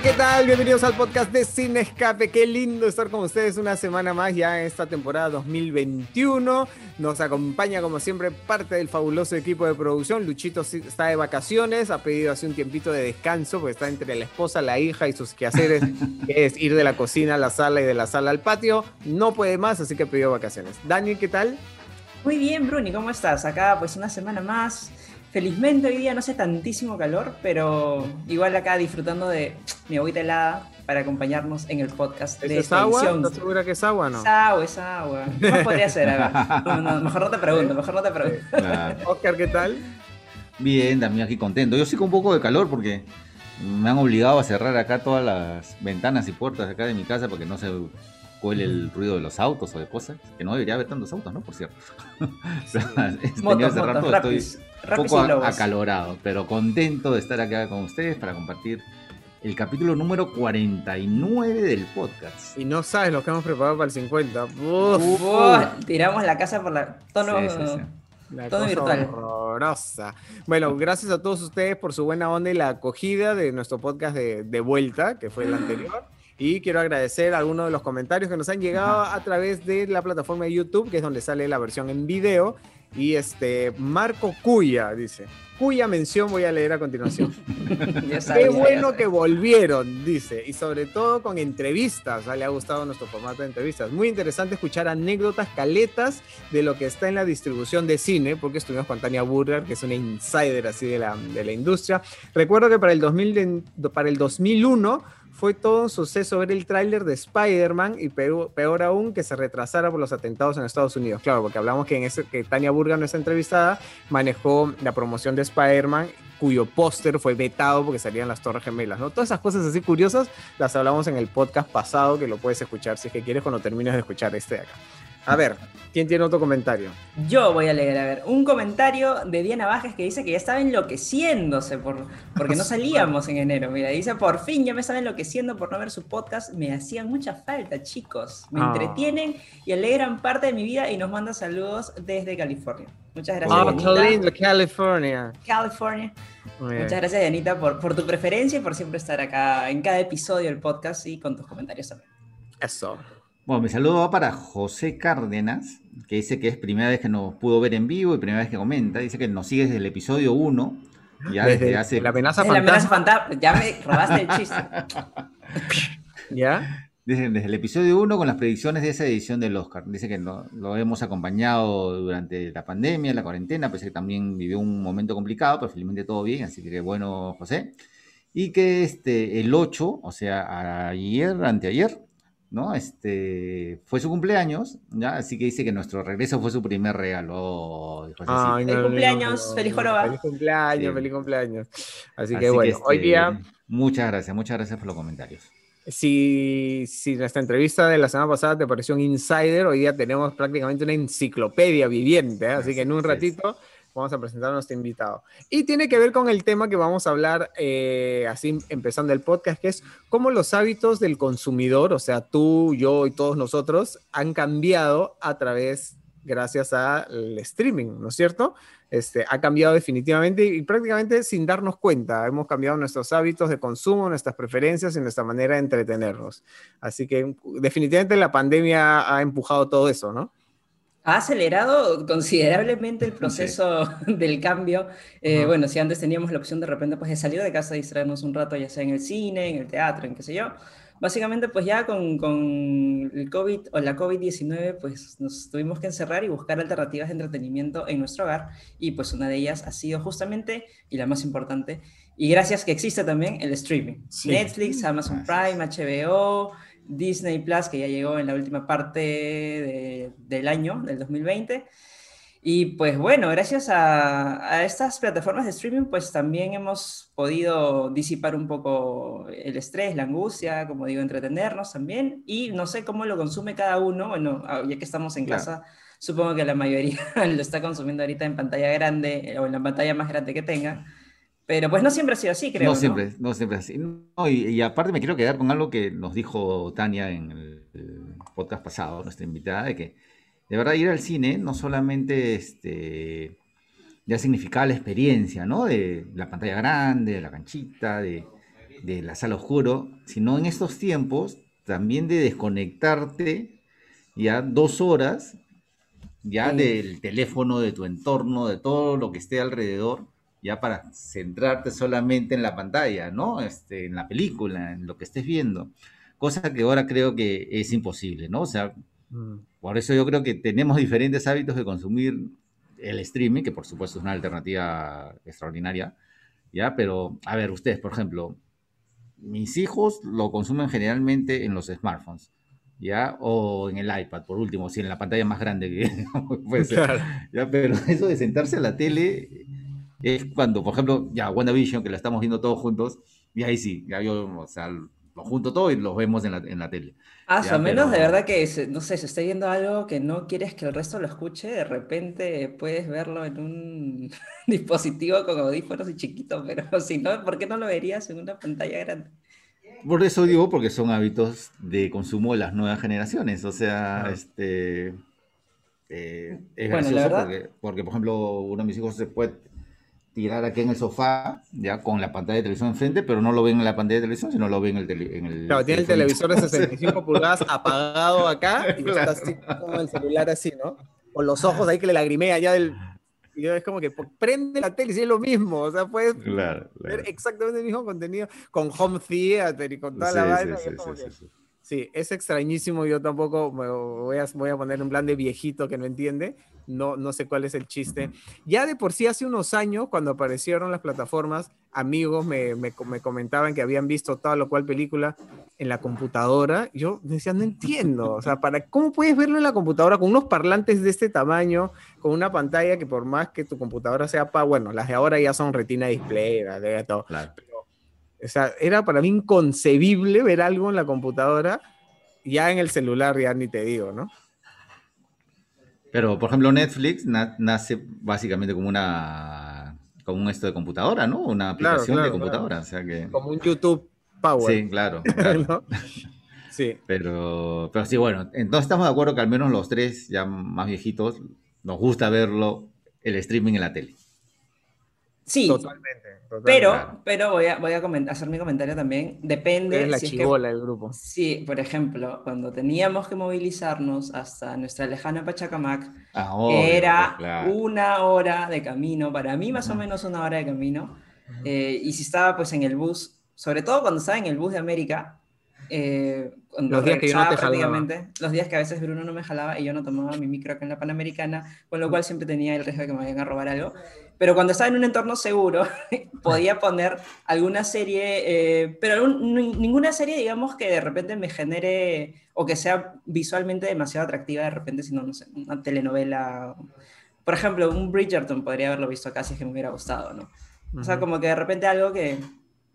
Hey, ¿qué tal? Bienvenidos al podcast de Cine Escape. Qué lindo estar con ustedes una semana más ya en esta temporada 2021. Nos acompaña, como siempre, parte del fabuloso equipo de producción. Luchito está de vacaciones, ha pedido hace un tiempito de descanso, porque está entre la esposa, la hija y sus quehaceres, que es ir de la cocina a la sala y de la sala al patio. No puede más, así que pidió vacaciones. Dani, ¿qué tal? Muy bien, Bruni, ¿cómo estás? Acá, pues una semana más Felizmente hoy día no hace tantísimo calor, pero igual acá disfrutando de mi agüita helada para acompañarnos en el podcast de ¿Es agua? ¿Estás segura que es agua o no? Es agua, es agua. ¿Cómo podría ser? mejor no te pregunto, mejor no te pregunto. Oscar, ¿qué tal? Bien, también aquí contento. Yo sí con un poco de calor porque me han obligado a cerrar acá todas las ventanas y puertas acá de mi casa porque no se cuele el ruido de los autos o de cosas, que no debería haber tantos autos, ¿no? Por cierto. Sí. motos, estoy un poco acalorado, pero contento de estar acá con ustedes para compartir el capítulo número 49 del podcast. Y no sabes lo que hemos preparado para el 50. tiramos la casa por la tono, virtual. Horrorosa. Bueno, gracias a todos ustedes por su buena onda y la acogida de nuestro podcast de, de vuelta, que fue el anterior. Y quiero agradecer algunos de los comentarios que nos han llegado a través de la plataforma de YouTube, que es donde sale la versión en video. Y este, Marco Cuya dice, cuya mención voy a leer a continuación. Qué bueno que volvieron, dice, y sobre todo con entrevistas, le ha gustado nuestro formato de entrevistas. Muy interesante escuchar anécdotas, caletas de lo que está en la distribución de cine, porque estuvimos con Tania Burger, que es una insider así de la, de la industria. Recuerdo que para el, 2000, para el 2001 fue todo un suceso ver el tráiler de Spider-Man y peor, aún que se retrasara por los atentados en Estados Unidos. Claro, porque hablamos que, en ese, que Tania Burga, nuestra entrevistada, manejó la promoción de Spider-Man cuyo póster fue vetado porque salían las Torres Gemelas, ¿no? Todas esas cosas así curiosas las hablamos en el podcast pasado que lo puedes escuchar si es que quieres cuando termines de escuchar este de acá. A ver, ¿quién tiene otro comentario? Yo voy a leer, a ver, un comentario de Diana Bajes que dice que ya estaba enloqueciéndose por, porque no salíamos en enero. Mira, dice, por fin ya me estaba enloqueciendo por no ver su podcast. Me hacían mucha falta, chicos. Me ah. entretienen y alegran parte de mi vida y nos manda saludos desde California. Muchas gracias. Oh, qué lindo, California. California. Muchas gracias, Dianita, por, por tu preferencia y por siempre estar acá en cada episodio del podcast y con tus comentarios también. Eso. Bueno, mi saludo va para José Cárdenas, que dice que es primera vez que nos pudo ver en vivo y primera vez que comenta. Dice que nos sigue desde el episodio 1. Ya desde, hace... La amenaza fantasma. Ya me robaste el chiste. ¿Ya? Desde, desde, el episodio 1 con las predicciones de esa edición del Oscar. Dice que lo hemos acompañado durante la pandemia, la cuarentena, pues que también vivió un momento complicado, pero felizmente todo bien, así que bueno, José. Y que este, el 8, o sea, ayer, anteayer, ¿no? Este, fue su cumpleaños, ¿ya? Así que dice que nuestro regreso fue su primer regalo. feliz cumpleaños, feliz joroba. Feliz cumpleaños, feliz cumpleaños. Así, que bueno, hoy este, día... Muchas gracias, muchas gracias por los comentarios. Si, si nuestra entrevista de la semana pasada te pareció un insider, hoy día tenemos prácticamente una enciclopedia viviente, ¿eh? así, que en un ratito vamos a presentar a nuestro invitado. Y tiene que ver con el tema que vamos a hablar, eh, así empezando el podcast, que es cómo los hábitos del consumidor, o sea, tú, yo y todos nosotros, han cambiado a través, gracias al streaming, ¿no es cierto? Este, ha cambiado definitivamente y prácticamente sin darnos cuenta. Hemos cambiado nuestros hábitos de consumo, nuestras preferencias y nuestra manera de entretenernos. Así que definitivamente la pandemia ha empujado todo eso, ¿no? Ha acelerado considerablemente el proceso del cambio. Eh, bueno, si antes teníamos la opción de repente pues, de salir de casa, distraernos un rato, ya sea en el cine, en el teatro, en qué sé yo. Básicamente, pues ya con, con el COVID o la COVID-19, pues nos tuvimos que encerrar y buscar alternativas de entretenimiento en nuestro hogar. Y pues una de ellas ha sido justamente, y la más importante, y gracias que existe también el streaming. Netflix, Amazon Prime, HBO, Disney Plus, que ya llegó en la última parte del año, del 2020. Y pues bueno, gracias a, estas plataformas de streaming, pues también hemos podido disipar un poco el estrés, la angustia, como digo, entretenernos también. Y no sé cómo lo consume cada uno, bueno, ah, ya que estamos en casa, supongo que la mayoría lo está consumiendo ahorita en pantalla grande o en la pantalla más grande que tenga. Pero pues no siempre ha sido así, creo. No siempre, no, siempre así. y, aparte me quiero quedar con algo que nos dijo Tania en el, podcast pasado, nuestra invitada, de que de verdad ir al cine no solamente este, ya significaba la experiencia, ¿no? De la pantalla grande, de la canchita, de de la sala oscuro, sino en estos tiempos también de desconectarte ya dos horas ya del teléfono, de tu entorno, de todo lo que esté alrededor, ya para centrarte solamente en la pantalla, ¿no? Este, en la película, en lo que estés viendo. Cosa que ahora creo que es imposible, ¿no? O sea, mm. por eso yo creo que tenemos diferentes hábitos de consumir el streaming, que por supuesto es una alternativa extraordinaria, ¿ya? Pero, a ver, ustedes, por ejemplo, mis hijos lo consumen generalmente en los smartphones. ¿ya? O en el iPad, por último, si en la pantalla más grande que puede ser. ¿ya? Pero eso de sentarse a la tele es cuando, por ejemplo, ya WandaVision, que la estamos viendo todos juntos, y ahí sí, ya yo, o sea, lo junto todo y los vemos en la, en la tele. Ah, o menos de verdad que, no sé, se está viendo algo que no quieres que el resto lo escuche, de repente puedes verlo en un dispositivo con audífonos y chiquito, pero si no, ¿por qué no lo verías en una pantalla grande? Por eso digo, porque son hábitos de consumo de las nuevas generaciones. O sea, este. Eh, es gracioso porque, porque, por ejemplo, uno de mis hijos se puede tirar aquí en el sofá, ya con la pantalla de televisión enfrente, pero no lo ven en la pantalla de televisión, sino lo ven en el, en el Claro, tiene el televisor de 65 pulgadas apagado acá y está así con el celular así, ¿no? Con los ojos ahí que le lagrimea ya del, y es como que prende la tele y es lo mismo. O sea, puedes ver exactamente el mismo contenido con home theater y con toda la vaina. Sí, es extrañísimo. Yo tampoco me voy a, voy a poner un plan de viejito que no entiende. No, no sé cuál es el chiste. Ya de por sí, hace unos años, cuando aparecieron las plataformas, amigos me, me, me comentaban que habían visto tal o cual película en la computadora. Yo decía, no entiendo. O sea, ¿para, ¿cómo puedes verlo en la computadora con unos parlantes de este tamaño, con una pantalla que por más que tu computadora sea para, bueno, las de ahora ya son retina display, de todo. Claro. O sea, era para mí inconcebible ver algo en la computadora, ya en el celular ya ni te digo, ¿no? Pero, por ejemplo, Netflix nace básicamente como una como un esto de computadora, ¿no? Una aplicación de computadora, o sea que... Como un YouTube Power. Sí, claro. Sí. Pero, pero sí, bueno, entonces estamos de acuerdo que al menos los tres, ya más viejitos, nos gusta verlo, el streaming en la tele. Sí. Totalmente. Pero, pero voy a, voy a hacer mi comentario también. Depende. Es la chivola del grupo. Sí, por ejemplo, cuando teníamos que movilizarnos hasta nuestra lejana Pachacamac, ah, era una hora de camino, para mí más o menos una hora de camino. Eh, y si estaba pues en el bus, sobre todo cuando estaba en el bus de América, eh, los días que yo no te prácticamente, los días que a veces Bruno no me jalaba y yo no tomaba mi micro acá en la Panamericana, con lo cual siempre tenía el riesgo de que me vayan a robar algo. Pero cuando estaba en un entorno seguro, podía poner alguna serie, eh, pero ninguna serie, digamos, que de repente me genere o que sea visualmente demasiado atractiva, de repente, sino, no sé, una telenovela. Por ejemplo, un Bridgerton podría haberlo visto casi es que me hubiera gustado, ¿no? O sea, como que de repente algo que,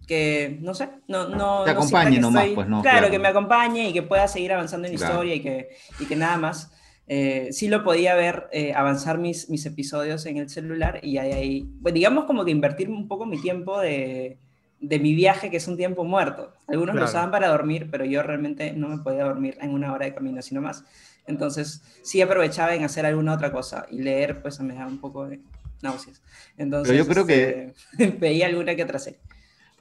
que no sé, no, no. Te acompañe nomás, pues no. Claro, que me acompañe y que pueda seguir avanzando en la historia y que, y que nada más. Eh, sí lo podía ver eh, avanzar mis, mis episodios en el celular y ahí, ahí pues digamos como que invertir un poco mi tiempo de, de mi viaje, que es un tiempo muerto. Algunos lo usaban para dormir, pero yo realmente no me podía dormir en una hora de camino, sino más. Entonces, sí aprovechaba en hacer alguna otra cosa y leer, pues me daba un poco de náuseas. Entonces, yo creo que este, veía alguna que otra serie.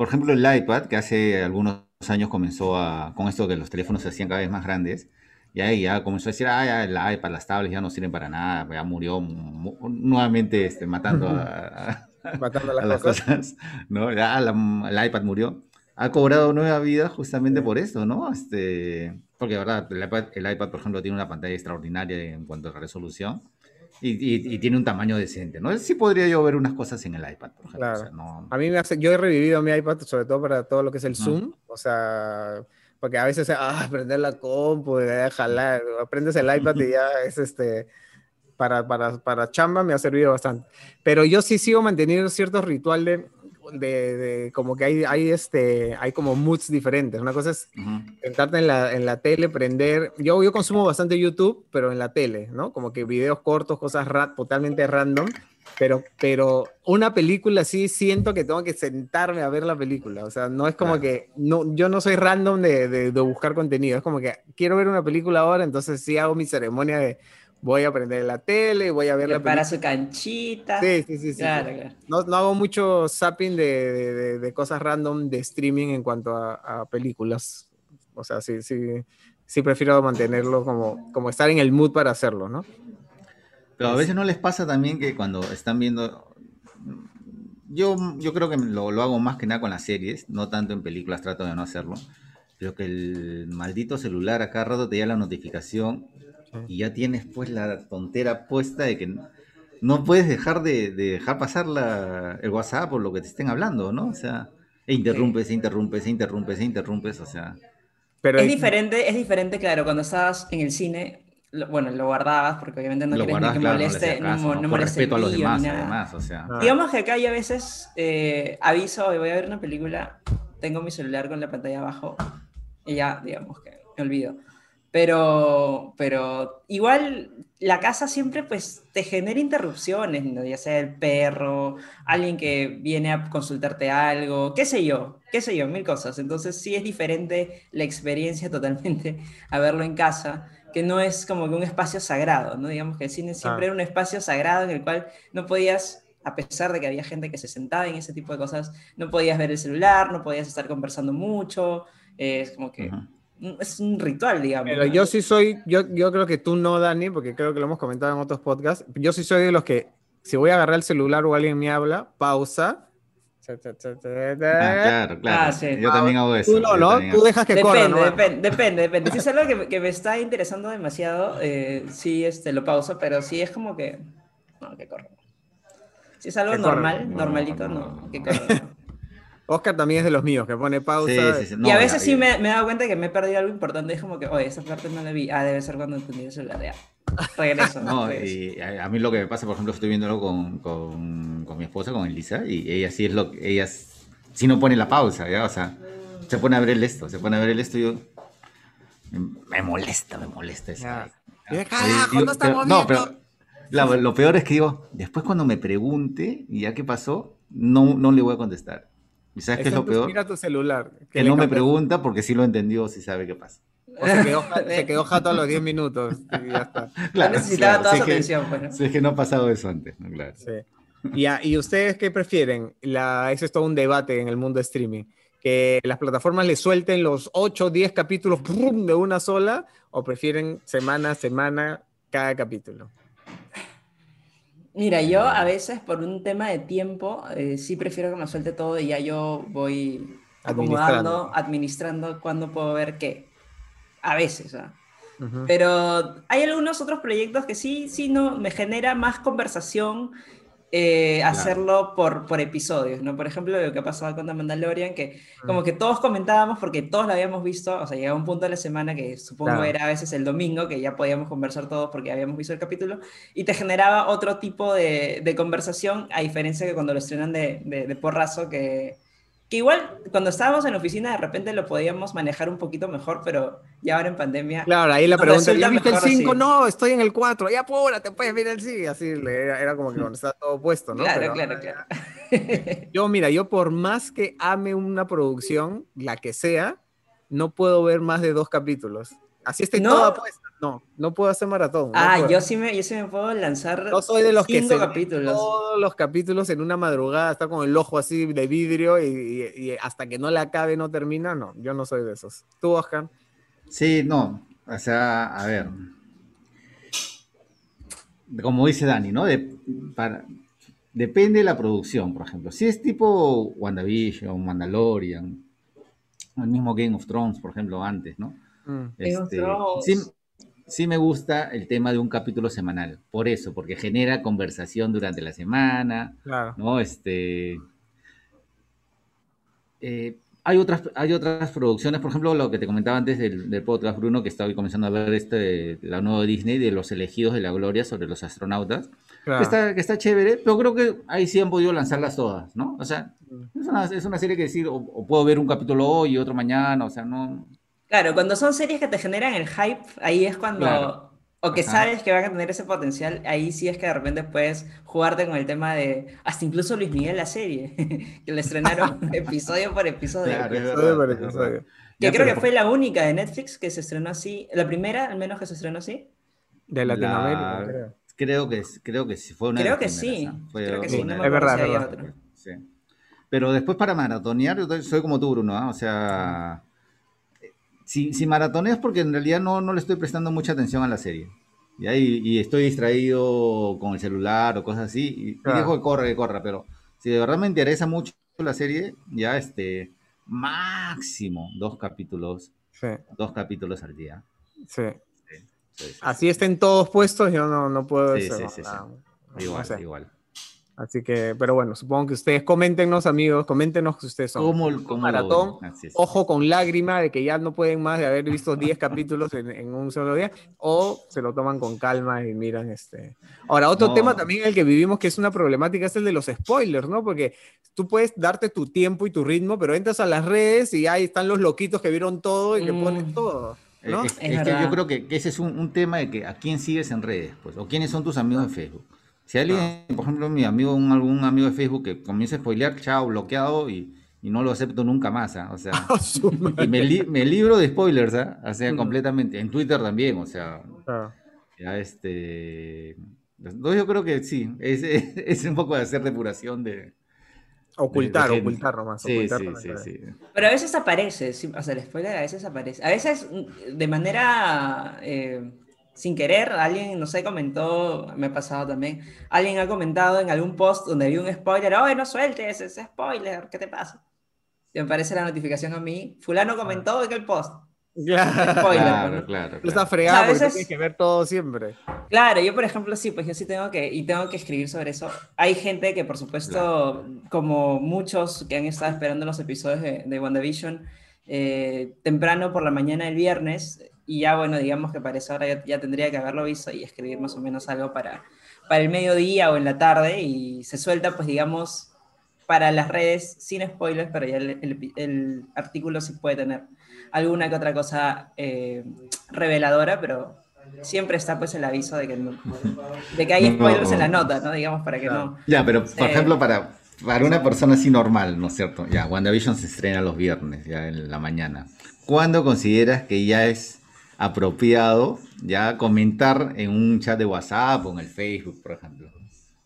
Por ejemplo, el iPad, que hace algunos años comenzó a, con esto que los teléfonos se hacían cada vez más grandes, y ahí ya comenzó a decir, ah, ya el iPad, las tablets ya no sirven para nada, ya murió nuevamente este, matando a, las, cosas. ¿no? Ya el iPad murió. Ha cobrado nueva vida justamente por eso, ¿no? Este, porque, verdad, el iPad, el iPad, por ejemplo, tiene una pantalla extraordinaria en cuanto a resolución y, tiene un tamaño decente, ¿no? Sí podría yo ver unas cosas en el iPad, por ejemplo. A mí me hace, yo he revivido mi iPad sobre todo para todo lo que es el Zoom, o sea, porque a veces, ah, prender la compu, jalar, aprendes el iPad y ya es este, para, para, para chamba me ha servido bastante. Pero yo sí sigo manteniendo cierto ritual de, de, como que hay, hay, este, hay como moods diferentes. Una cosa es sentarte en la, en la tele, prender. Yo, yo consumo bastante YouTube, pero en la tele, ¿no? Como que videos cortos, cosas totalmente random. Pero, pero una película sí siento que tengo que sentarme a ver la película. O sea, no es como que. No, yo no soy random de, de, de buscar contenido. Es como que quiero ver una película ahora, entonces sí hago mi ceremonia de voy a prender la tele, voy a ver la Para su canchita. Sí, sí, sí. Claro, Claro. No, no, hago mucho zapping de, de, de, cosas random de streaming en cuanto a, a, películas. O sea, sí, sí, sí prefiero mantenerlo como, como estar en el mood para hacerlo, ¿no? Pero a veces no les pasa también que cuando están viendo... Yo, yo creo que lo, lo hago más que nada con las series, no tanto en películas, trato de no hacerlo. Pero que el maldito celular a cada rato te da la notificación y ya tienes pues la tontera puesta de que no puedes dejar de, dejar pasar la, el WhatsApp por lo que te estén hablando, ¿no? O sea, e interrumpes, e interrumpes, e interrumpes, e interrumpes, o sea. Pero es diferente, es diferente, claro, cuando estabas en el cine, bueno, lo guardabas porque obviamente no quieres que moleste, no, no, moleste respeto a los demás, además, o sea. Ah. Digamos que acá yo a veces eh, aviso, voy a ver una película, tengo mi celular con la pantalla abajo y ya, digamos que me olvido. Pero, pero igual la casa siempre pues te genera interrupciones, ya sea el perro, alguien que viene a consultarte algo, qué sé yo, qué sé yo, mil cosas. Entonces sí es diferente la experiencia totalmente a verlo en casa, que no es como que un espacio sagrado, ¿no? Digamos que el cine siempre ah. era un espacio sagrado en el cual no podías, a pesar de que había gente que se sentaba en ese tipo de cosas, no podías ver el celular, no podías estar conversando mucho, es como que es un ritual, digamos. Pero yo sí soy, yo, yo creo que tú no, Dani, porque creo que lo hemos comentado en otros podcasts. Yo sí soy de los que, si voy a agarrar el celular o alguien me habla, pausa. Ah, claro, claro. Ah, yo también hago eso. Tú no, ¿no? Tú dejas que depende, corra, ¿no? Depende, depende, depende. Si es algo que, que me está interesando demasiado, eh, sí este, lo pauso, pero si es como que. No, que corra. Si es algo normal, normalito, no, que corra. Oscar también es de los míos, que pone pausa. y a veces sí me, me, he dado cuenta que me he perdido algo importante. Es como que, oye, esa parte no la vi. Ah, debe ser cuando entendí el celular. Ya. Regreso. no, y a, mí lo que me pasa, por ejemplo, estoy viéndolo con, con, con mi esposa, con Elisa, y ella sí es lo que. Ella sí no pone la pausa, ¿ya? O sea, se pone a ver el esto, se pone a ver el esto y yo. Me molesta, me molesta eso. no pero lo peor es que digo, después cuando me pregunte, y ya qué pasó, no, no le voy a contestar. ¿Y sabes qué es lo peor? Mira tu celular. Que, no me pregunta porque sí lo entendió, sí sabe qué pasa. O se quedó, se quedó jato a los 10 minutos y ya está. Claro, necesitaba toda su atención. Pues, Si es que no ha pasado eso antes, ¿no? Claro. Sí. Y, ¿Y ustedes qué prefieren? La, eso es todo un debate en el mundo de streaming. ¿Que las plataformas le suelten los 8 o 10 capítulos de una sola o prefieren semana a semana cada capítulo? Mira, yo a veces por un tema de tiempo eh, sí prefiero que me suelte todo y ya yo voy acomodando, administrando, cuándo puedo ver qué. A veces, ¿ah? Pero hay algunos otros proyectos que sí, sí, no, me genera más conversación eh, hacerlo por, por episodios, ¿no? Por ejemplo, lo que ha pasado con The Mandalorian, que como mm. que todos comentábamos porque todos lo habíamos visto, o sea, llegaba un punto de la semana que supongo era a veces el domingo, que ya podíamos conversar todos porque habíamos visto el capítulo, y te generaba otro tipo de, de conversación, a diferencia que cuando lo estrenan de, de, de porrazo, que, que igual cuando estábamos en la oficina de repente lo podíamos manejar un poquito mejor, pero ya ahora en pandemia. Claro, ahí la pregunta, ¿ya viste el 5? No, estoy en el 4, ya apúrate, puedes ver el sí, así era, era, como que cuando estaba todo puesto, ¿no? Claro, claro, claro. Yo, mira, yo por más que ame una producción, la que sea, no puedo ver más de dos capítulos. Así esté ¿No? toda puesta. No, no puedo hacer maratón. ah, yo sí, me, yo sí me puedo lanzar. No soy de los que se capítulos. todos los capítulos en una madrugada, está con el ojo así de vidrio y, y, hasta que no le acabe no termina. No, yo no soy de esos. ¿Tú, Oscar? Sí, no. O sea, a ver. Como dice Dani, ¿no? De, para, depende de la producción, por ejemplo. Si es tipo WandaVision, Mandalorian, el mismo Game of Thrones, por ejemplo, antes, ¿no? Mm. Este, sí, sí me gusta el tema de un capítulo semanal, por eso, porque genera conversación durante la semana, ¿no? Este, eh, hay, otras, hay otras producciones, por ejemplo, lo que te comentaba antes del, podcast, Bruno, que estaba comenzando a ver este, la nueva Disney de los elegidos de la gloria sobre los astronautas, que, está, que está chévere, pero creo que ahí sí han podido lanzarlas todas, ¿no? O sea, mm. es una, es una serie que decir, o puedo ver un capítulo hoy y otro mañana, o sea, no, Claro, cuando son series que te generan el hype, ahí es cuando... O que sabes que van a tener ese potencial, ahí sí es que de repente puedes jugarte con el tema de hasta incluso Luis Miguel la serie, que le estrenaron episodio por episodio. episodio por episodio. Que creo que fue la única de Netflix que se estrenó así, la primera al menos que se estrenó así. De Latinoamérica, creo. Creo que, creo que sí, fue una Creo que sí. creo que sí, no es verdad, es verdad. Sí. Pero después para maratonear, yo soy como tú, Bruno, ¿ah? o sea, si, si maratoneas porque en realidad no, no le estoy prestando mucha atención a la serie. Y, y estoy distraído con el celular o cosas así, y, dejo que corra, que corra, pero si de verdad me interesa mucho la serie, ya este, máximo dos capítulos, dos capítulos al día. Sí. Así estén todos puestos, yo no, no puedo sí, sí, sí, Igual, igual. Así que, pero bueno, supongo que ustedes coméntenos, amigos, coméntenos que ustedes son ¿Cómo, un maratón, ojo con lágrima de que ya no pueden más de haber visto 10 capítulos en, un solo día, o se lo toman con calma y miran este. Ahora, otro tema también el que vivimos que es una problemática es el de los spoilers, ¿no? Porque tú puedes darte tu tiempo y tu ritmo, pero entras a las redes y ahí están los loquitos que vieron todo y que ponen mm. todo. ¿no? Es, que yo creo que, ese es un, un, tema de que a quién sigues en redes, pues, o quiénes son tus amigos en Facebook. Si alguien, por ejemplo, mi amigo, un, algún amigo de Facebook que comienza a spoilear, chao, bloqueado y, y no lo acepto nunca más, ¿ah? o sea, y me, me, libro de spoilers, ¿ah? o sea, mm. completamente, en Twitter también, o sea, ah. ya este, yo creo que sí, es, es, un poco de hacer depuración de... Ocultar, ocultar nomás. Sí, sí, sí, sí, Pero a veces aparece, o sea, el spoiler a veces aparece, a veces de manera... Eh, sin querer, alguien, no sé, comentó, me ha pasado también, alguien ha comentado en algún post donde vi un spoiler, oye, no sueltes ese spoiler, ¿qué te pasa? Y me aparece la notificación a mí, fulano comentó en el post. Claro, spoiler, claro, claro, Está fregado porque tienes que ver todo siempre. Claro, yo por ejemplo sí, pues yo sí tengo que, y tengo que escribir sobre eso. Hay gente que por supuesto, como muchos que han estado esperando los episodios de, de WandaVision, eh, temprano por la mañana del viernes, y ya, bueno, digamos que para eso ahora ya, tendría que haberlo visto y escribir más o menos algo para, para el mediodía o en la tarde y se suelta, pues digamos, para las redes sin spoilers, pero ya el, el, artículo sí puede tener alguna que otra cosa eh, reveladora, pero siempre está pues el aviso de que, de que hay spoilers en la nota, ¿no? Digamos, para que no... Ya, pero por ejemplo, para, para una persona así normal, ¿no es cierto? Ya, WandaVision se estrena los viernes, ya en la mañana. ¿Cuándo consideras que ya es apropiado ya comentar en un chat de WhatsApp o en el Facebook, por ejemplo.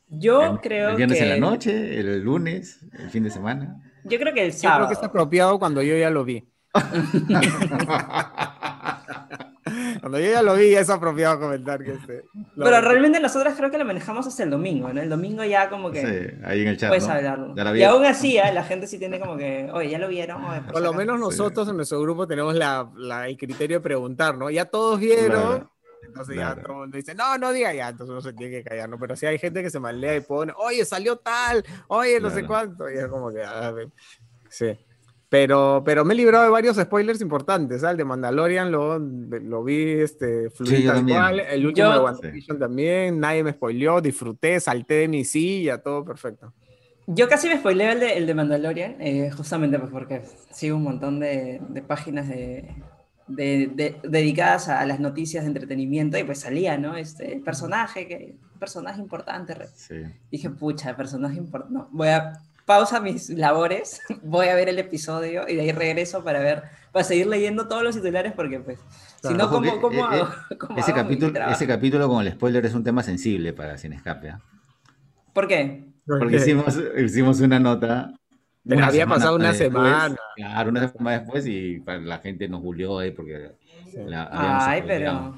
Yo creo el viernes en la noche, el lunes, el fin de semana. Yo creo que el sábado. Yo creo que es apropiado cuando yo ya lo vi. Cuando yo ya lo vi, es apropiado comentar que este. Pero realmente nosotros creo que lo manejamos hasta el domingo, ¿no? El domingo ya como que. Sí, ahí en el chat. Puedes hablarlo. Y aún así, ¿eh? la gente sí tiene como que, oye, ya lo vieron. por, lo menos nosotros en nuestro grupo tenemos la, la, el criterio de preguntar, ¿no? Ya todos vieron. Entonces ya todo el mundo dice, no, no diga ya, entonces uno se tiene que callar, ¿no? Pero si hay gente que se malea y pone, oye, salió tal, oye, no sé cuánto, y es como que, a ver, sí. Pero, pero me he librado de varios spoilers importantes. ¿sabes? El de Mandalorian lo, lo vi este, fluir tal cual. El último de WandaVision también. Nadie me spoileó. Disfruté, salté de mi silla, todo perfecto. Yo casi me spoileé el de, el de Mandalorian, eh, justamente pues porque sigo un montón de, de páginas de, dedicadas a, las noticias de entretenimiento y pues salía, ¿no? Este personaje, que, personaje importante. Sí. Dije, pucha, personaje importante. No, voy a pausa mis labores, voy a ver el episodio y de ahí regreso para ver, para seguir leyendo todos los titulares porque pues, si no, ¿cómo, cómo eh, hago? Eh, ese, capítulo, ese capítulo con el spoiler es un tema sensible para Sin Escape. ¿ah? ¿Por qué? Porque hicimos, hicimos una nota había pasado una semana. Claro, una semana después y la gente nos bulió ahí porque Ay, pero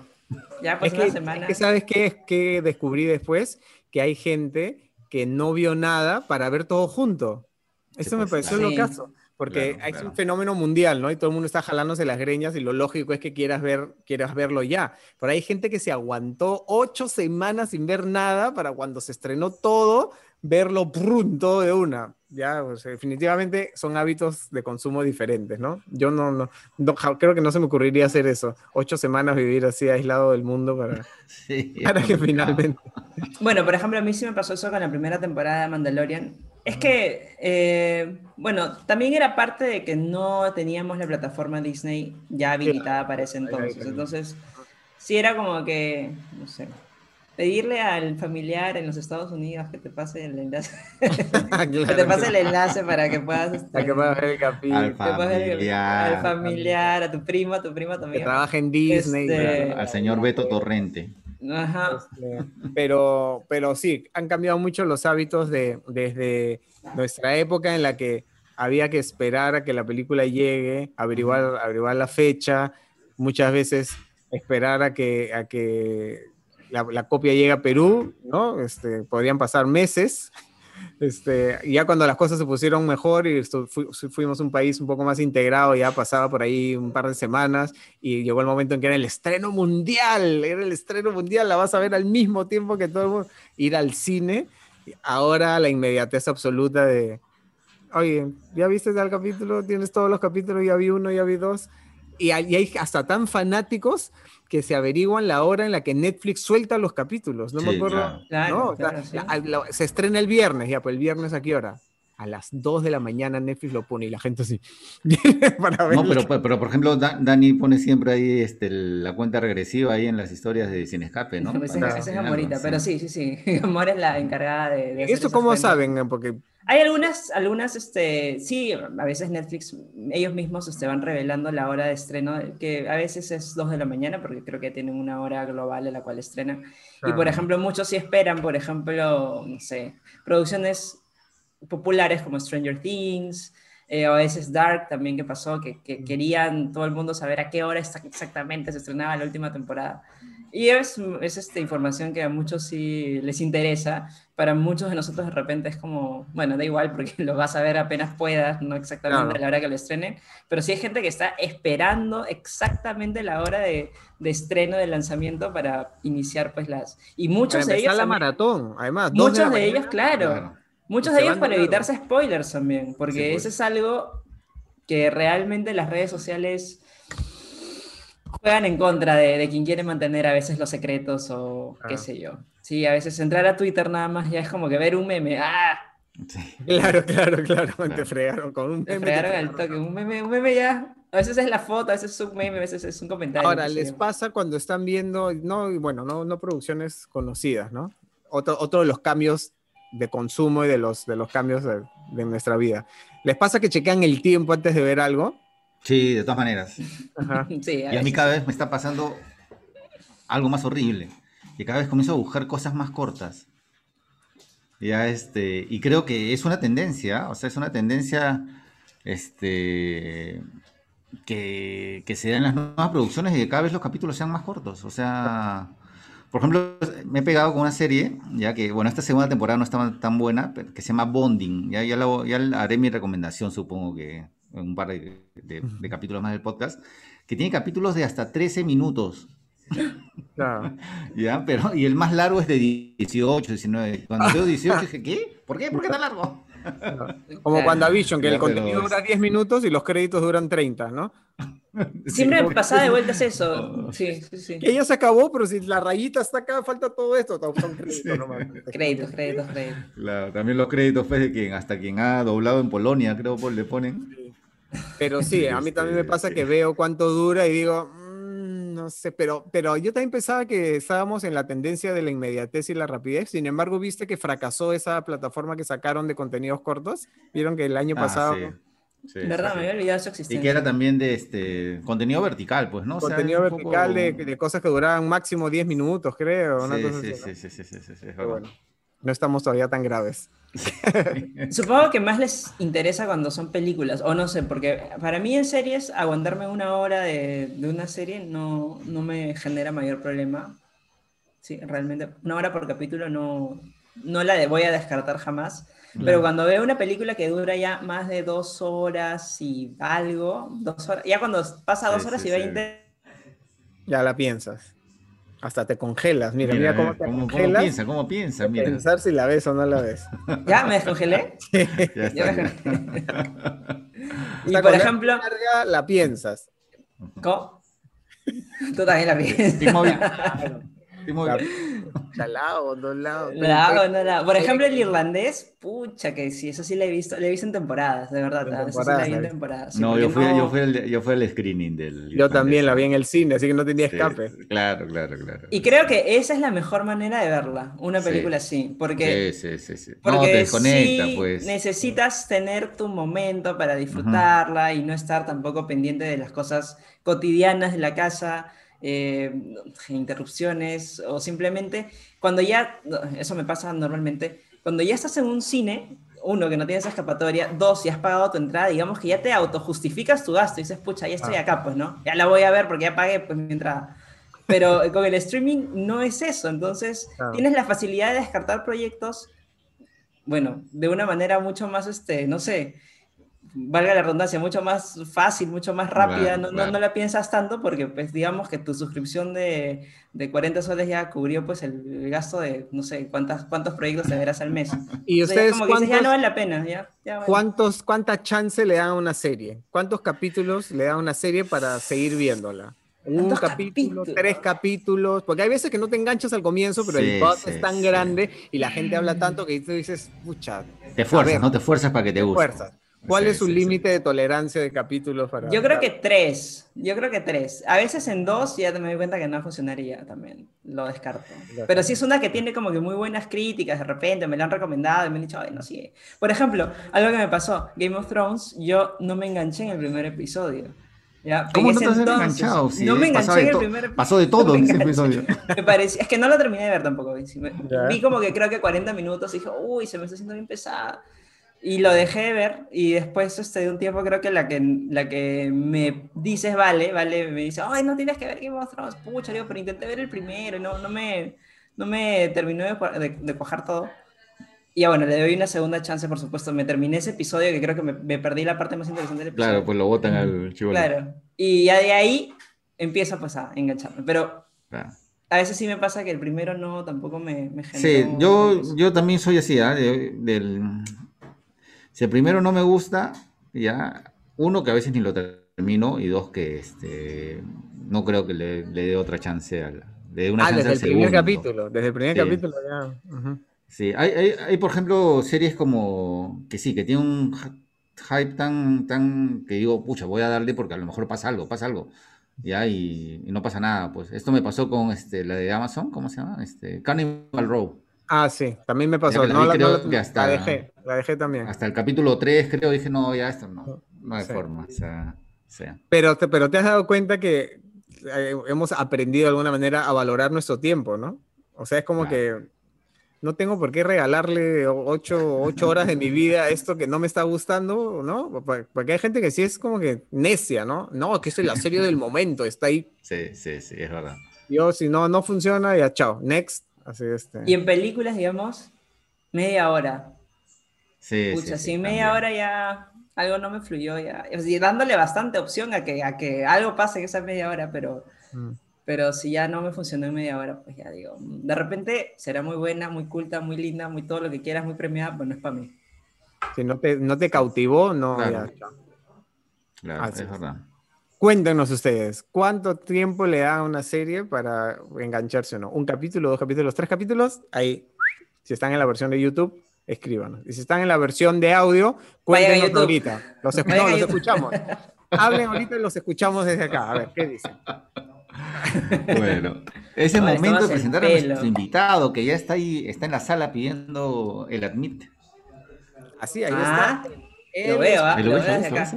ya pues una semana. Es que ¿sabes qué, es que descubrí después? Que hay gente que no vio nada para ver todo junto. Eso me pues, pareció lo caso, porque es un fenómeno mundial, ¿no? Y todo el mundo está jalándose las greñas y lo lógico es que quieras, ver, quieras verlo ya. Pero hay gente que se aguantó ocho semanas sin ver nada para cuando se estrenó todo, verlo pronto de una. Ya, definitivamente son hábitos de consumo diferentes, ¿no? Yo no, no, creo que no se me ocurriría hacer eso. Ocho semanas vivir así aislado del mundo para, para que finalmente. Bueno, por ejemplo, a mí sí me pasó eso con la primera temporada de Mandalorian. Es que, eh, bueno, también era parte de que no teníamos la plataforma Disney ya habilitada para ese entonces. Entonces, sí era como que, no sé, pedirle al familiar en los Estados Unidos que te pase el enlace. que te pase el enlace para que puedas. Este, que puedas ver el capítulo. Al familiar. al familiar, a tu primo, a tu primo también. Que trabaje en Disney. Este, al señor Beto Torrente. Ajá. Este, pero, pero sí, han cambiado mucho los hábitos de, desde nuestra época en la que había que esperar a que la película llegue, averiguar, averiguar la fecha, muchas veces esperar a que, a que la, copia llegue a Perú, ¿no? Este, podrían pasar meses este, ya cuando las cosas se pusieron mejor y fuimos un país un poco más integrado, ya pasaba por ahí un par de semanas y llegó el momento en que era el estreno mundial, era el estreno mundial, la vas a ver al mismo tiempo que todo el mundo, ir al cine. Ahora la inmediatez absoluta de, oye, ¿ya viste el capítulo? ¿Tienes todos los capítulos? Ya vi uno, ya vi dos. Y hay hasta tan fanáticos que se averiguan la hora en la que Netflix suelta los capítulos. No me acuerdo. se estrena el viernes, ya, pues el viernes a qué hora? A las 2 de la mañana Netflix lo pone y la gente así. no, pero, pero, por ejemplo, Dani pone siempre ahí este, la cuenta regresiva ahí en las historias de Sin Escape, ¿no? esa, es Amorita, pero sí, sí, sí. Amor es la encargada de. ¿Esto cómo saben? Porque hay algunas, algunas, este, sí, a veces Netflix, ellos mismos este, van revelando la hora de estreno, que a veces es 2 de la mañana, porque creo que tienen una hora global en la cual estrenan. Y por ejemplo, muchos sí esperan, por ejemplo, no sé, producciones populares como Stranger Things, eh, o a veces Dark también que pasó, que, que, querían todo el mundo saber a qué hora exactamente se estrenaba la última temporada. Y es, es esta información que a muchos sí les interesa, para muchos de nosotros de repente es como, bueno, da igual porque lo vas a ver apenas puedas, no exactamente a la hora que lo estrenen, pero sí hay gente que está esperando exactamente la hora de, de estreno, de lanzamiento para iniciar pues las... Y muchos de ellos... la maratón, además. Muchos de, ellos, claro. Muchos de ellos para evitarse spoilers también, porque pues. eso es algo que realmente las redes sociales juegan en contra de, quien quiere mantener a veces los secretos o qué ah. sé yo. Sí, a veces entrar a Twitter nada más ya es como que ver un meme. ¡Ah! Claro, claro, claro. Te fregaron con un meme. Te fregaron al toque. Un meme, un meme ya. A veces es la foto, a veces es un meme, a veces es un comentario. Ahora, les pasa cuando están viendo, no, bueno, no, no producciones conocidas, ¿no? Otro, otro de los cambios de consumo y de los, de los cambios de, de nuestra vida. ¿Les pasa que chequean el tiempo antes de ver algo? Sí, de todas maneras. y a mí cada vez me está pasando algo más horrible. Y cada vez comienzo a buscar cosas más cortas. Ya este, y creo que es una tendencia, o sea, es una tendencia este, que, que se da en las nuevas producciones y que cada vez los capítulos sean más cortos. O sea, por ejemplo, me he pegado con una serie, ya que, bueno, esta segunda temporada no estaba tan buena, que se llama Bonding. Ya, ya, ya haré mi recomendación, supongo que un par de, capítulos más del podcast, que tiene capítulos de hasta 13 minutos. ¿Ya? Pero, y el más largo es de 18, 19. Cuando veo 18 dije, ¿qué? ¿Por qué? ¿Por qué tan largo? Como cuando Vision, que el contenido dura 10 minutos y los créditos duran 30, ¿no? Siempre sí, pasada de vueltas eso. Sí, sí, sí. Que ya se acabó, pero si la rayita está acá, falta todo esto. Son créditos, créditos, créditos, créditos. Claro, también los créditos pues, de quien, hasta quien ha doblado en Polonia, creo, pues, le ponen. Pero sí, a mí también me pasa que veo cuánto dura y digo, mm, no sé, pero, pero yo también pensaba que estábamos en la tendencia de la inmediatez y la rapidez. Sin embargo, viste que fracasó esa plataforma que sacaron de contenidos cortos. Vieron que el año ah, pasado. Sí. ¿Verdad? Me había olvidado su existencia. Y que era también de este contenido vertical, pues, ¿no? Contenido vertical de, cosas que duraban máximo 10 minutos, creo. sí, sí, sí, sí, sí, sí, bueno, no estamos todavía tan graves. Supongo que más les interesa cuando son películas, o no sé, porque para mí en series aguantarme una hora de, una serie no, no, me genera mayor problema. Sí, realmente, una hora por capítulo no, no la voy a descartar jamás. Pero cuando veo una película que dura ya más de dos horas y algo, dos horas, ya cuando pasa dos horas y veinte... Ya la piensas. Hasta te congelas. Mira, mira, cómo te ¿cómo, congelas. ¿Cómo piensa? ¿Cómo piensa? Mira. Pensar si la ves o no la ves. ¿Ya me descongelé? ya y por ejemplo... Larga, la piensas. ¿Cómo? Tú también la piensas. lado, dos lados. Lado, no, lado. Por ejemplo, el irlandés, pucha que sí, eso sí lo he visto, lo he visto en temporadas, de verdad. En eso sí la vi en temporadas. no, yo fui, Yo, fui el, yo fui el screening del. Yo también la vi en el cine, así que no tenía escape. claro, claro, claro. Y creo que esa es la mejor manera de verla, una película así. Porque, sí, sí, sí. Porque no, te desconecta, pues. Necesitas tener tu momento para disfrutarla y no estar tampoco pendiente de las cosas cotidianas de la casa eh, interrupciones o simplemente cuando ya, eso me pasa normalmente, cuando ya estás en un cine, uno, que no tienes escapatoria, dos, si has pagado tu entrada, digamos que ya te autojustificas tu gasto y dices, pucha, ya estoy ah. acá, pues, ¿no? Ya la voy a ver porque ya pagué pues, mi entrada. Pero con el streaming no es eso, entonces tienes la facilidad de descartar proyectos, bueno, de una manera mucho más, este, no sé, valga la redundancia, mucho más fácil, mucho más rápida, no, No, no, la piensas tanto porque pues digamos que tu suscripción de, de 40 soles ya cubrió pues el, gasto de no sé cuántas, cuántos proyectos te verás al mes. Y ustedes como cuántos, ya no vale la pena, ya, ¿cuántos, ¿Cuánta chance le dan a una serie? ¿Cuántos capítulos le da una serie para seguir viéndola? un capítulo, tres capítulos, porque hay veces que no te enganchas al comienzo, pero el bot es tan grande y la gente habla tanto que tú dices, pucha. Te fuerzas, no te fuerzas para que te, te guste. Fuerzas. ¿Cuál es su límite de tolerancia de capítulos para.? Yo creo que tres. Yo creo que tres. A veces en dos ya me doy cuenta que no funcionaría también. Lo descarto. Pero si es una que tiene como que muy buenas críticas, de repente me la han recomendado y me han dicho, ay, no sigue. Por ejemplo, algo que me pasó: Game of Thrones, yo no me enganché en el primer episodio. ¿Ya? ¿Cómo no te has enganchado? no me enganché en el primer episodio. Pasó de todo en ese episodio. me parecía, es que no lo terminé de ver tampoco. Vi como que creo que 40 minutos y dije, uy, se me está haciendo bien pesada. Y lo dejé de ver y después este, de un tiempo creo que la que, la que me dices vale, vale, me dice, ay, no tienes que ver Game of Thrones, pucha, digo, pero intenté ver el primero y no, no, me, no me terminó de, de, cuajar todo. Y bueno, le doy una segunda chance, por supuesto. Me terminé ese episodio que creo que me, me perdí la parte más interesante del episodio. Claro, pues lo botan al chivo. Claro. Y ya de ahí empiezo pues a engancharme. Pero a veces sí me pasa que el primero no, tampoco me, me Sí, yo, yo también soy así, ¿eh? del si el primero no me gusta, ya, uno, que a veces ni lo termino, y dos, que este, no creo que le, dé otra chance al. Una ah, desde el primer capítulo, desde el primer capítulo ya. Sí, hay, hay, hay, por ejemplo, series como que sí, que tiene un hype tan, tan que digo, pucha, voy a darle porque a lo mejor pasa algo, pasa algo. Ya, y, no pasa nada. Pues esto me pasó con este, la de Amazon, ¿cómo se llama? Este, Carnival Row. Ah, sí, también me pasó. no, la, dejé, la dejé también. Hasta el capítulo 3 creo, dije, no, ya esto no, no hay forma. O sea, Pero, te, pero te has dado cuenta que eh, hemos aprendido de alguna manera a valorar nuestro tiempo, ¿no? O sea, es como que no tengo por qué regalarle ocho, ocho, horas de mi vida a esto que no me está gustando, ¿no? Porque hay gente que sí es como que necia, ¿no? No, que es la serie del momento, está ahí. Sí, sí, sí, es verdad. Yo, si no, no funciona, ya chao, next, este. Y en películas, digamos, media hora. Sí, Pucha, sí, media hora ya algo no me fluyó ya. dándole bastante opción a que, a que algo pase en esa media hora, pero, mm. pero si ya no me funcionó en media hora, pues ya digo, de repente será muy buena, muy culta, muy linda, muy todo lo que quieras, muy premiada, pues no es para mí. Si no te, no te cautivó, no. Claro, claro es verdad. Cuéntenos ustedes, ¿cuánto tiempo le da a una serie para engancharse o no? ¿Un capítulo, dos capítulos, tres capítulos? Ahí, si están en la versión de YouTube, escríbanos. Y si están en la versión de audio, cuéntenos ahorita. Los, los escuchamos. Hablen ahorita y los escuchamos desde acá. A ver, ¿qué dicen? Bueno, es el momento de presentar a nuestro invitado que ya está ahí, está en la sala pidiendo el admit. Así, ahí está. Ah, lo veo, ¿ah? lo, veo desde acá.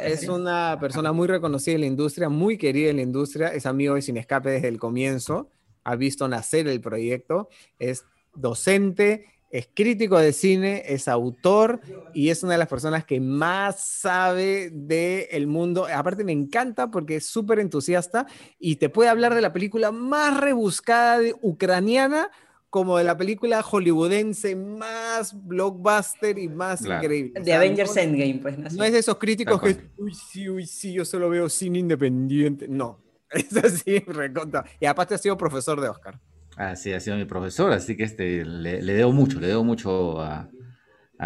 Es una persona muy reconocida en la industria, muy querida en la industria, es amigo de Sin Escape desde el comienzo, ha visto nacer el proyecto, es docente, es crítico de cine, es autor y es una de las personas que más sabe del mundo. Aparte me encanta porque es súper entusiasta y te puede hablar de la película más rebuscada de ucraniana como de la película hollywoodense más blockbuster y más increíble. De Avengers Endgame, pues. No, es de esos críticos que, uy, sí, uy, sí, yo solo veo cine independiente. No, es así, reconta. Y aparte ha sido profesor de Oscar. Ah, sí, ha sido mi profesor, así que este, le, debo mucho, le debo mucho a,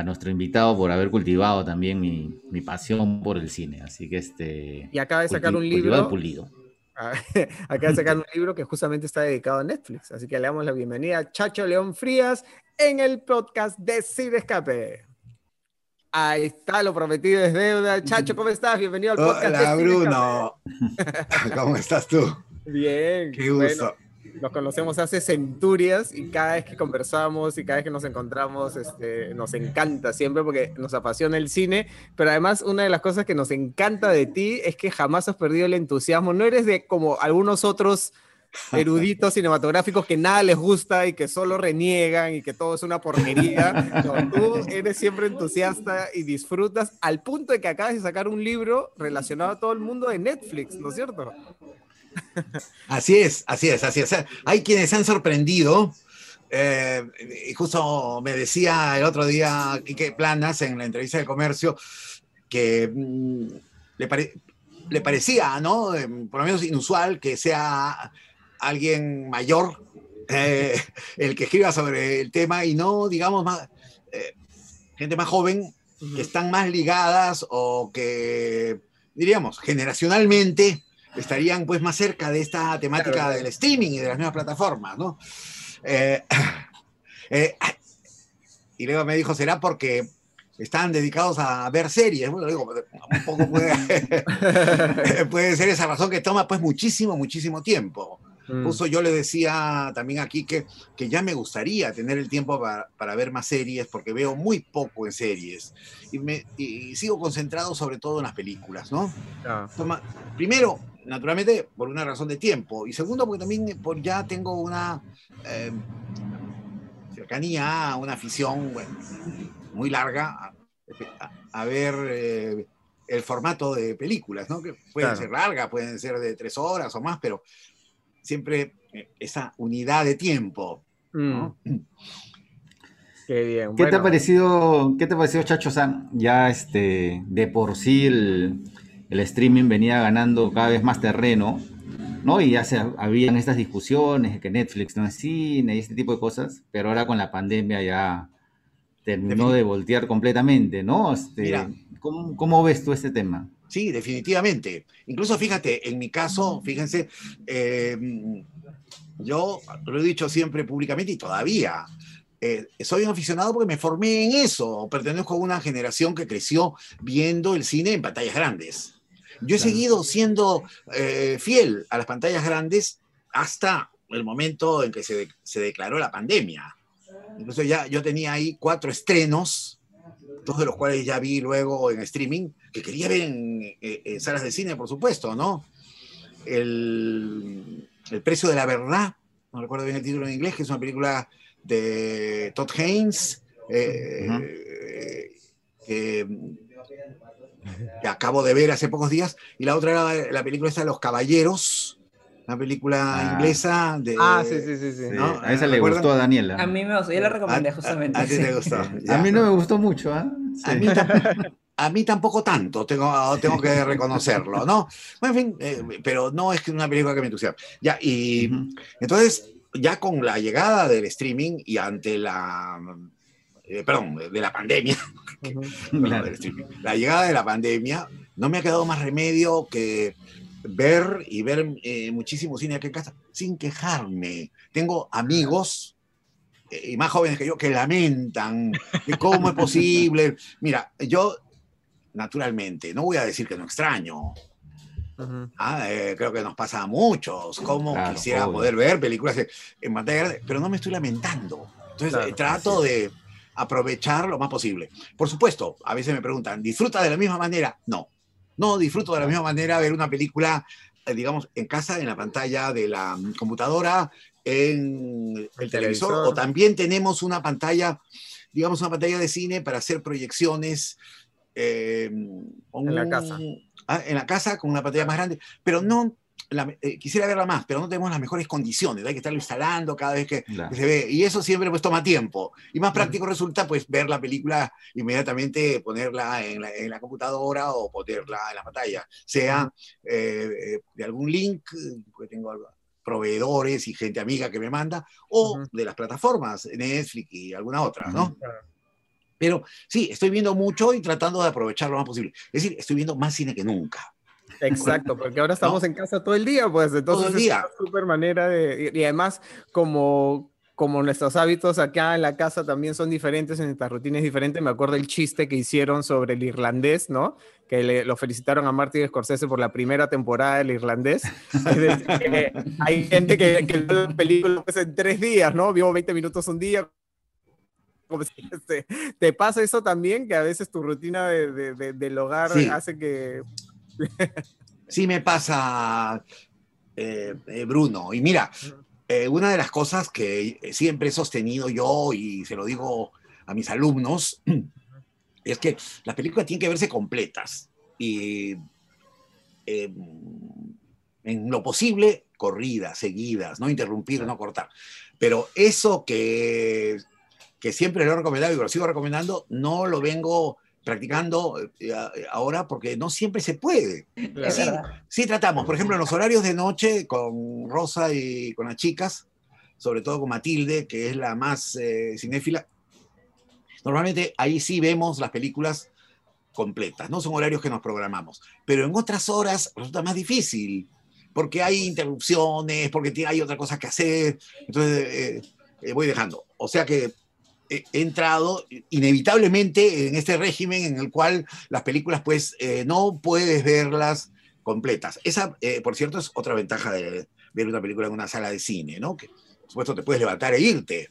nuestro invitado por haber cultivado también mi, mi, pasión por el cine. Así que este. Y acaba de sacar un libro. pulido Acá de sacar un libro que justamente está dedicado a Netflix. Así que le damos la bienvenida a Chacho León Frías en el podcast de Cine Escape. Ahí está, lo prometido es deuda. Chacho, ¿cómo estás? Bienvenido al podcast. Hola, Bruno. ¿Cómo estás tú? Bien. Qué gusto. Nos conocemos hace centurias y cada vez que conversamos y cada vez que nos encontramos, este, nos encanta siempre porque nos apasiona el cine, pero además una de las cosas que nos encanta de ti es que jamás has perdido el entusiasmo, no eres de como algunos otros eruditos cinematográficos que nada les gusta y que solo reniegan y que todo es una porquería. tú eres siempre entusiasta y disfrutas al punto de que acabas de sacar un libro relacionado a todo el mundo de Netflix, ¿no es cierto? Así es, así es, así es. Hay quienes se han sorprendido. Eh, y justo me decía el otro día Quique Planas en la entrevista de comercio que mm, le, le, parecía, ¿no? Eh, por lo menos inusual que sea alguien mayor eh, el que escriba sobre el tema y no, digamos, más, gente más joven que están más ligadas o que, diríamos, generacionalmente estarían pues más cerca de esta temática del streaming y de las nuevas plataformas, ¿no? Eh, eh, y luego me dijo, ¿será porque están dedicados a ver series? Bueno, digo, un poco puede, puede ser esa razón que toma pues muchísimo, muchísimo tiempo. Mm. yo le decía también aquí que, que ya me gustaría tener el tiempo para, para, ver más series, porque veo muy poco en series. Y, me, y sigo concentrado sobre todo en las películas, ¿no? Toma, primero, naturalmente, por una razón de tiempo. Y segundo, porque también por ya tengo una eh, cercanía, una afición muy larga a, ver eh, el formato de películas, ¿no? Que pueden ser largas, pueden ser de tres horas o más, pero siempre eh, esa unidad de tiempo. Mm. Qué bien. ¿Qué te ha parecido, qué te ha parecido, Chacho San? Ya este, de por sí el, el streaming venía ganando cada vez más terreno, ¿no? Y ya se habían estas discusiones de que Netflix no es cine y este tipo de cosas, pero ahora con la pandemia ya terminó de voltear completamente, ¿no? Este, ¿cómo, ves tú este tema? Sí, definitivamente. Incluso fíjate, en mi caso, fíjense, eh, yo lo he dicho siempre públicamente y todavía, eh, soy un aficionado porque me formé en eso, pertenezco a una generación que creció viendo el cine en pantallas grandes. Yo he seguido siendo eh, fiel a las pantallas grandes hasta el momento en que se, se, declaró la pandemia. Entonces ya yo tenía ahí cuatro estrenos, dos de los cuales ya vi luego en streaming, que quería ver en, eh, salas de cine, por supuesto, ¿no? El, el, precio de la verdad, no recuerdo bien el título en inglés, que es una película de Todd Haynes, eh, que que acabo de ver hace pocos días, y la otra era la película esta Los Caballeros, una película ah. inglesa de... Ah, sí, sí, sí. sí. A esa le gustó a Daniela. A mí me gustó, yo la recomendé justamente. A, ti te gustó. a mí no me gustó mucho, ¿ah? A, mí tampoco tanto, tengo, tengo que reconocerlo, ¿no? Bueno, en fin, eh, pero no es que una película que me entusiasme. Ya, y entonces, ya con la llegada del streaming y ante la eh, perdón, de la pandemia, la llegada de la pandemia, no me ha quedado más remedio que ver y ver eh, muchísimo cine aquí en casa sin quejarme. Tengo amigos, eh, y más jóvenes que yo, que lamentan cómo es posible. Mira, yo, naturalmente, no voy a decir que no extraño. Ah, creo que nos pasa a muchos, como quisiera poder ver películas en pantalla pero no me estoy lamentando. Entonces trato de, aprovechar lo más posible. Por supuesto, a veces me preguntan, ¿disfruta de la misma manera? No, no disfruto de la misma manera ver una película, eh, digamos, en casa, en la pantalla de la computadora, en el televisor, o también tenemos una pantalla, digamos, una pantalla de cine para hacer proyecciones. Eh, en la casa. Ah, en la casa con una pantalla más grande, pero no eh, quisiera verla más, pero no tenemos las mejores condiciones, hay que estarlo instalando cada vez que, se ve, y eso siempre pues toma tiempo, y más práctico resulta pues ver la película inmediatamente, ponerla en la, computadora o ponerla en la pantalla, sea eh, eh, de algún link, porque tengo proveedores y gente amiga que me manda, o de las plataformas, Netflix y alguna otra, ¿no? Pero sí, estoy viendo mucho y tratando de aprovechar lo más posible. Es decir, estoy viendo más cine que nunca. Exacto, porque ahora estamos en casa todo el día, pues entonces todo el día. es una super manera de... Y además, como como nuestros hábitos acá en la casa también son diferentes, en nuestras rutinas diferentes, me acuerdo el chiste que hicieron sobre el irlandés, ¿no? Que le, lo felicitaron a Martin Scorsese por la primera temporada del irlandés. hay gente que, que ve la película pues, en tres días, ¿no? Vio 20 minutos un día, ¿Te, pasa eso también? Que a veces tu rutina de, del hogar hace que... sí me pasa, eh, eh, Bruno. Y mira, eh, una de las cosas que siempre he sostenido yo y se lo digo a mis alumnos es que las películas tienen que verse completas y en lo posible corridas, seguidas, no interrumpir, no cortar. Pero eso que que siempre lo he recomendado y lo sigo recomendando, no lo vengo practicando eh, ahora porque no siempre se puede. Sí, tratamos, por ejemplo, en los horarios de noche con Rosa y con las chicas, sobre todo con Matilde, que es la más eh, cinéfila, normalmente ahí sí vemos las películas completas, no son horarios que nos programamos, pero en otras horas resulta más difícil, porque hay interrupciones, porque hay otra cosa que hacer, entonces eh, voy dejando. O sea que he entrado inevitablemente en este régimen en el cual las películas pues eh, no puedes verlas completas. Esa, eh, por cierto, es otra ventaja de ver una película en una sala de cine, ¿no? Que por supuesto te puedes levantar e irte.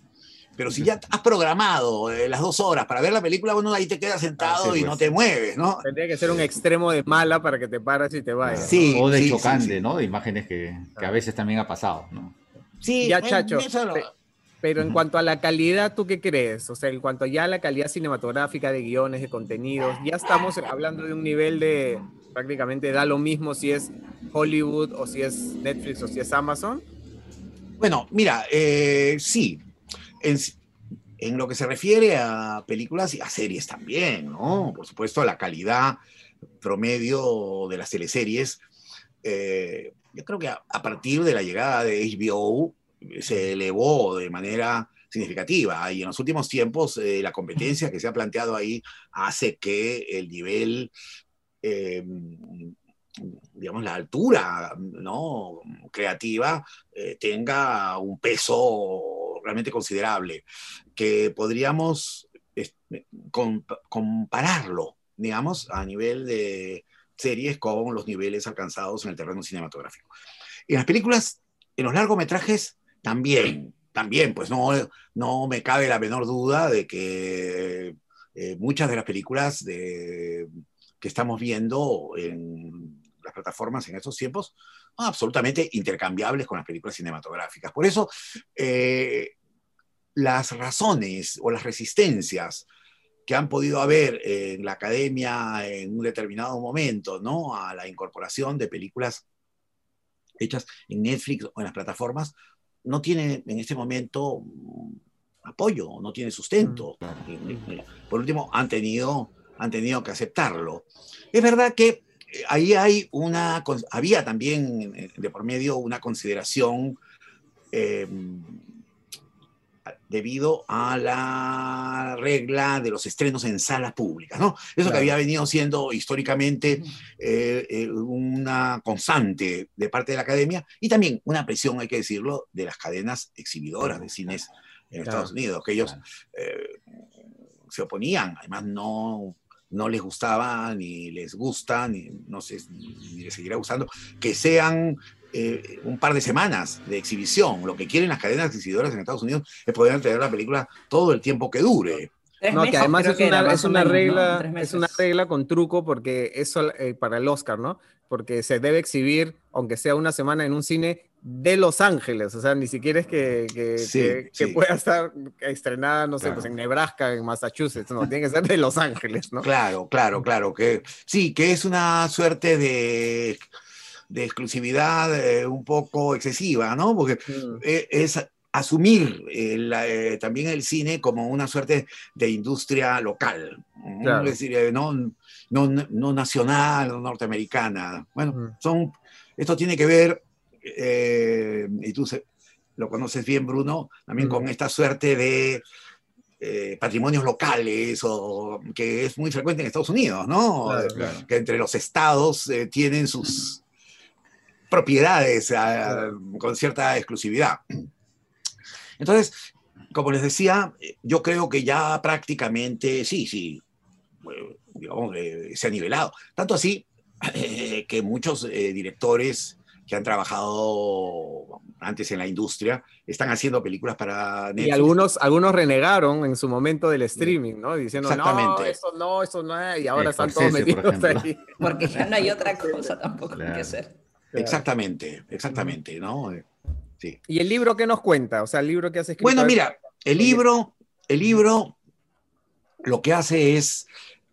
Pero si ya has programado eh, las dos horas para ver la película, bueno, ahí te quedas sentado y no pues. te mueves, ¿no? Tendría que ser un extremo de mala para que te paras y te vayas. Sí, o de chocante, ¿no? De imágenes que, que, a veces también ha pasado, ¿no? Sí, ya, Chacho. Pero en cuanto a la calidad, ¿tú qué crees? O sea, en cuanto ya a la calidad cinematográfica de guiones, de contenidos, ya estamos hablando de un nivel de prácticamente da lo mismo si es Hollywood o si es Netflix o si es Amazon. Bueno, mira, eh, sí. En, lo que se refiere a películas y a series también, ¿no? Por supuesto, la calidad promedio de las teleseries. Eh, yo creo que a partir de la llegada de HBO, se elevó de manera significativa y en los últimos tiempos eh, la competencia que se ha planteado ahí hace que el nivel, em, digamos, la altura ¿no? creativa eh, tenga un peso realmente considerable, que podríamos compararlo, digamos, a nivel de series con los niveles alcanzados en el terreno cinematográfico. En las películas, en los largometrajes, también, también, pues no, no me cabe la menor duda de que eh, muchas de las películas de, que estamos viendo en las plataformas en estos tiempos son absolutamente intercambiables con las películas cinematográficas. Por eso, eh, las razones o las resistencias que han podido haber en la academia en un determinado momento, ¿no? A la incorporación de películas hechas en Netflix o en las plataformas, no tiene en este momento apoyo, no tiene sustento. Mm, por último, han tenido, han tenido que aceptarlo. Es verdad que eh, ahí hay una, había también eh, de por medio una consideración eh, debido a la regla de los estrenos en salas públicas, ¿no? Eso que había venido siendo históricamente eh, eh, una constante de parte de la academia y también una presión, hay que decirlo, de las cadenas exhibidoras de cines en Estados Unidos, que ellos eh, se oponían, además no, no les gustaba, ni les gusta, ni no sé, ni les seguirá gustando, que sean eh, un par de semanas de exhibición. Lo que quieren las cadenas exhibidoras en Estados Unidos es poder tener la película todo el tiempo que dure. No, que además es una, regla, es una regla con truco porque eso eh, para el Oscar, ¿no? Porque se debe exhibir, aunque sea una semana en un cine de Los Ángeles, o sea, ni siquiera es que, que, pueda estar estrenada, no sé, pues en Nebraska, en Massachusetts, no, tiene que ser de Los Ángeles, ¿no? Claro, claro, claro, que sí, que es una suerte de de exclusividad eh, un poco excesiva, ¿no? Porque mm. e, es asumir eh, también el cine como una suerte de industria local, es decir, eh, no, no, no, nacional, no norteamericana. Bueno, mm. son, esto tiene que ver, y tú lo conoces bien, Bruno, también con mm. esta suerte de patrimonios locales, o, que es muy frecuente en Estados Unidos, ¿no? Que entre los estados tienen sus propiedades con cierta exclusividad. Entonces, como les decía, yo creo que ya prácticamente, sí, sí, eh, digamos, eh, se ha nivelado. Tanto así eh, que muchos directores que han trabajado antes en la industria están haciendo películas para Netflix. Y algunos, algunos renegaron en su momento del streaming, ¿no? Diciendo, no, eso no, eso no, y ahora están todos metidos ahí. Porque ya no hay otra cosa tampoco que hacer. Exactamente, exactamente, ¿no? Sí. ¿Y el libro qué nos cuenta? O sea, el libro que has escrito. Bueno, mira, el libro, el libro lo que hace es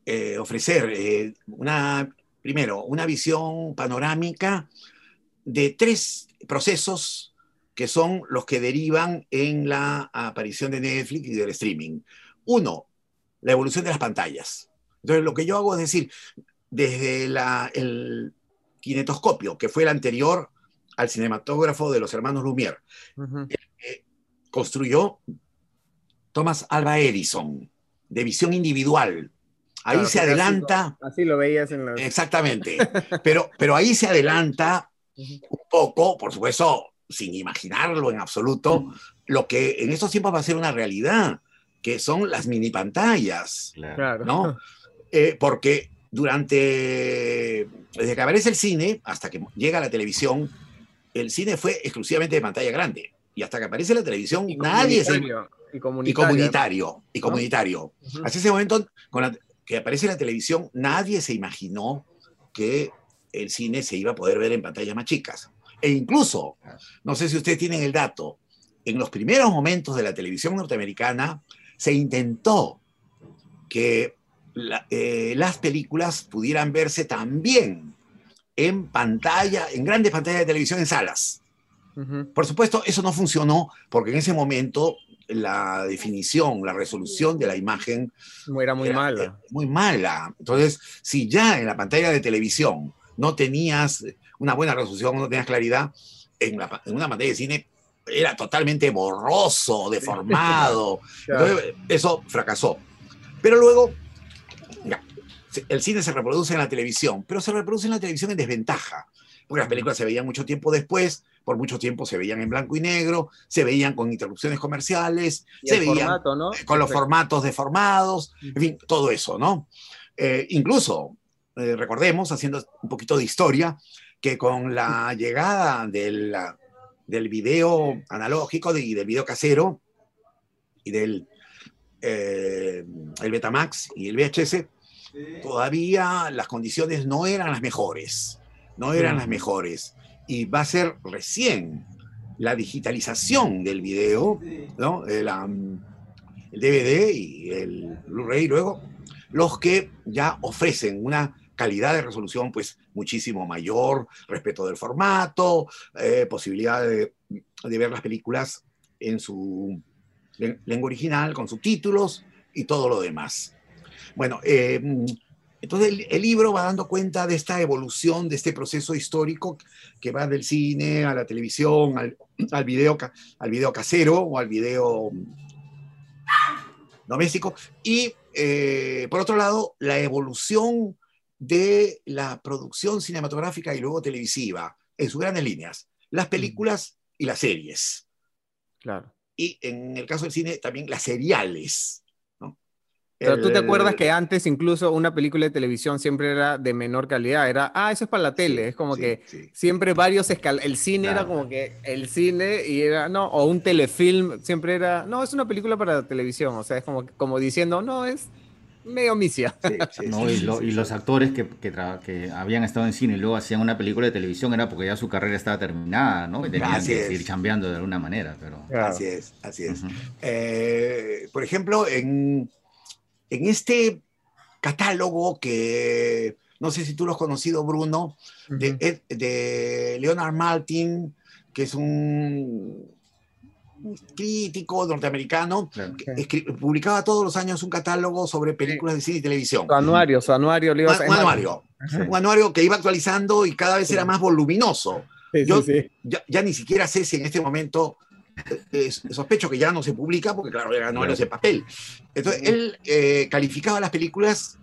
eh, ofrecer eh, una, primero, una visión panorámica de tres procesos que son los que derivan en la aparición de Netflix y del streaming. Uno, la evolución de las pantallas. Entonces, lo que yo hago es decir, desde el kinetoscopio, que fue el anterior al cinematógrafo de los hermanos Lumière, construyó Thomas Alva Edison, de visión individual. Ahí se adelanta. Así, lo veías en la. Exactamente. Pero, pero ahí se adelanta un poco, por supuesto, sin imaginarlo en absoluto, lo que en estos tiempos va a ser una realidad, que son las mini pantallas. Claro. ¿no? Eh, porque durante. Desde que aparece el cine hasta que llega la televisión, el cine fue exclusivamente de pantalla grande. Y hasta que aparece la televisión, nadie se y comunitario. Y comunitario. Hasta ese momento, con que aparece la televisión, nadie se imaginó que el cine se iba a poder ver en pantallas más chicas. E incluso, no sé si ustedes tienen el dato, en los primeros momentos de la televisión norteamericana se intentó que eh, las películas pudieran verse también en pantalla, en grandes pantallas de televisión en salas. Por supuesto, eso no funcionó porque en ese momento la definición, la resolución de la imagen era muy mala. Muy mala. Entonces, si ya en la pantalla de televisión no tenías una buena resolución, no tenías claridad, en, una pantalla de cine era totalmente borroso, deformado. Entonces, eso fracasó. Pero luego, el cine se reproduce en la televisión, pero se reproduce en la televisión en desventaja, porque las películas se veían mucho tiempo después, por mucho tiempo se veían en blanco y negro, se veían con interrupciones comerciales, se veían con los formatos deformados, en fin, todo eso, ¿no? Eh, incluso, eh, recordemos, haciendo un poquito de historia, que con la llegada del, del video analógico y del video casero y del eh, el Betamax y el VHS, todavía las condiciones no eran las mejores, no eran las mejores. Y va a ser recién la digitalización del video, ¿no? el, el DVD y el Blu-ray luego, los que ya ofrecen una calidad de resolución pues muchísimo mayor, respeto del formato, eh, posibilidad de, de, ver las películas en su lengua original, con subtítulos y todo lo demás. Bueno, eh, entonces el, libro va dando cuenta de esta evolución, de este proceso histórico que va del cine a la televisión, al, al, video, al video casero o al video doméstico. Y eh, por otro lado, la evolución de la producción cinematográfica y luego televisiva, en sus grandes líneas, las películas y las series. Claro. Y en el caso del cine, también las seriales. Pero tú te acuerdas que antes incluso una película de televisión siempre era de menor calidad, era, ah, eso es para la tele, es como que siempre varios escal el cine era como que el cine y era, no, o un telefilm siempre era, no, es una película para la televisión, o sea, es como, como diciendo, no, es medio misia. y, los actores que, que, habían estado en cine y luego hacían una película de televisión era porque ya su carrera estaba terminada, ¿no? Y tenían que seguir cambiando de alguna manera, pero... Así es, así es. Eh, por ejemplo, en en este catálogo que no sé si tú lo has conocido, Bruno, de, Leonard Maltin, que es un crítico norteamericano, que publicaba todos los años un catálogo sobre películas de cine y televisión. Su anuario, su anuario. Un, anuario, un anuario que iba actualizando y cada vez era más voluminoso. Yo ya, ya, ni siquiera sé si en este momento sospecho que ya no se publica porque, claro, ya no es papel. Entonces, él eh, calificaba las películas,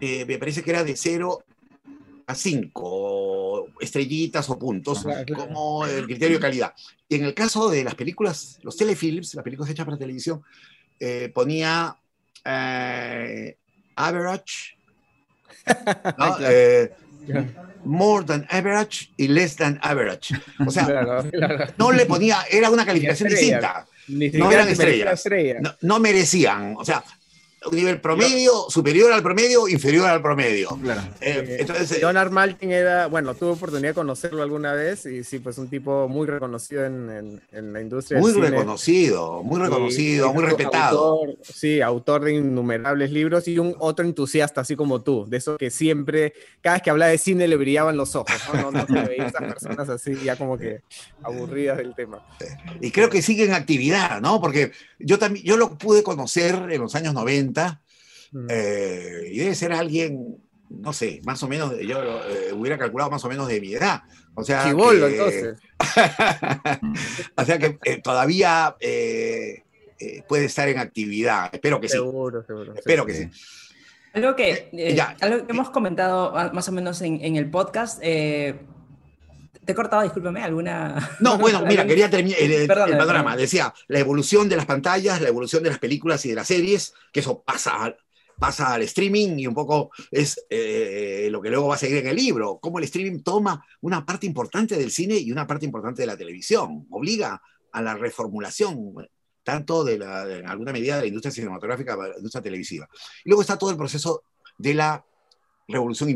eh, me parece que era de 0 a 5, o estrellitas o puntos como el criterio de calidad. Y en el caso de las películas, los telefilms, las películas hechas para televisión, eh, ponía eh, average, eh, more than average y less than average. O sea, no le ponía, era una calificación distinta. no eran estrellas. no, merecían. O sea, nivel promedio, superior al promedio, inferior al promedio. Claro. Eh, entonces, Leonard Maltin era, bueno, tuve oportunidad de conocerlo alguna vez y sí, pues un tipo muy reconocido en, en, la industria. Muy reconocido, muy reconocido, muy respetado. sí, autor de innumerables libros y un otro entusiasta, así como tú, de eso que siempre, cada vez que hablaba de cine le brillaban los ojos, ¿no? No, se veía esas personas así, ya como que aburridas del tema. Y creo que sigue en actividad, ¿no? Porque yo también, yo lo pude conocer en los años 90 Mm. Eh, y debe ser alguien, no sé, más o menos, yo eh, hubiera calculado más o menos de mi edad. O sea, entonces. o sea que eh, todavía puede estar en actividad. Espero que seguro, sí. Seguro, Espero que sí. Algo que, algo que hemos comentado ah, más o menos en, el podcast, te he cortado, discúlpame, alguna. No, bueno, mira, quería terminar el, panorama. Decía la evolución de las pantallas, la evolución de las películas y de las series, que eso pasa pasa al streaming y un poco es eh, lo que luego va a seguir en el libro, cómo el streaming toma una parte importante del cine y una parte importante de la televisión, obliga a la reformulación tanto de la, en alguna medida de la industria cinematográfica, de la industria televisiva. Y luego está todo el proceso de la revolución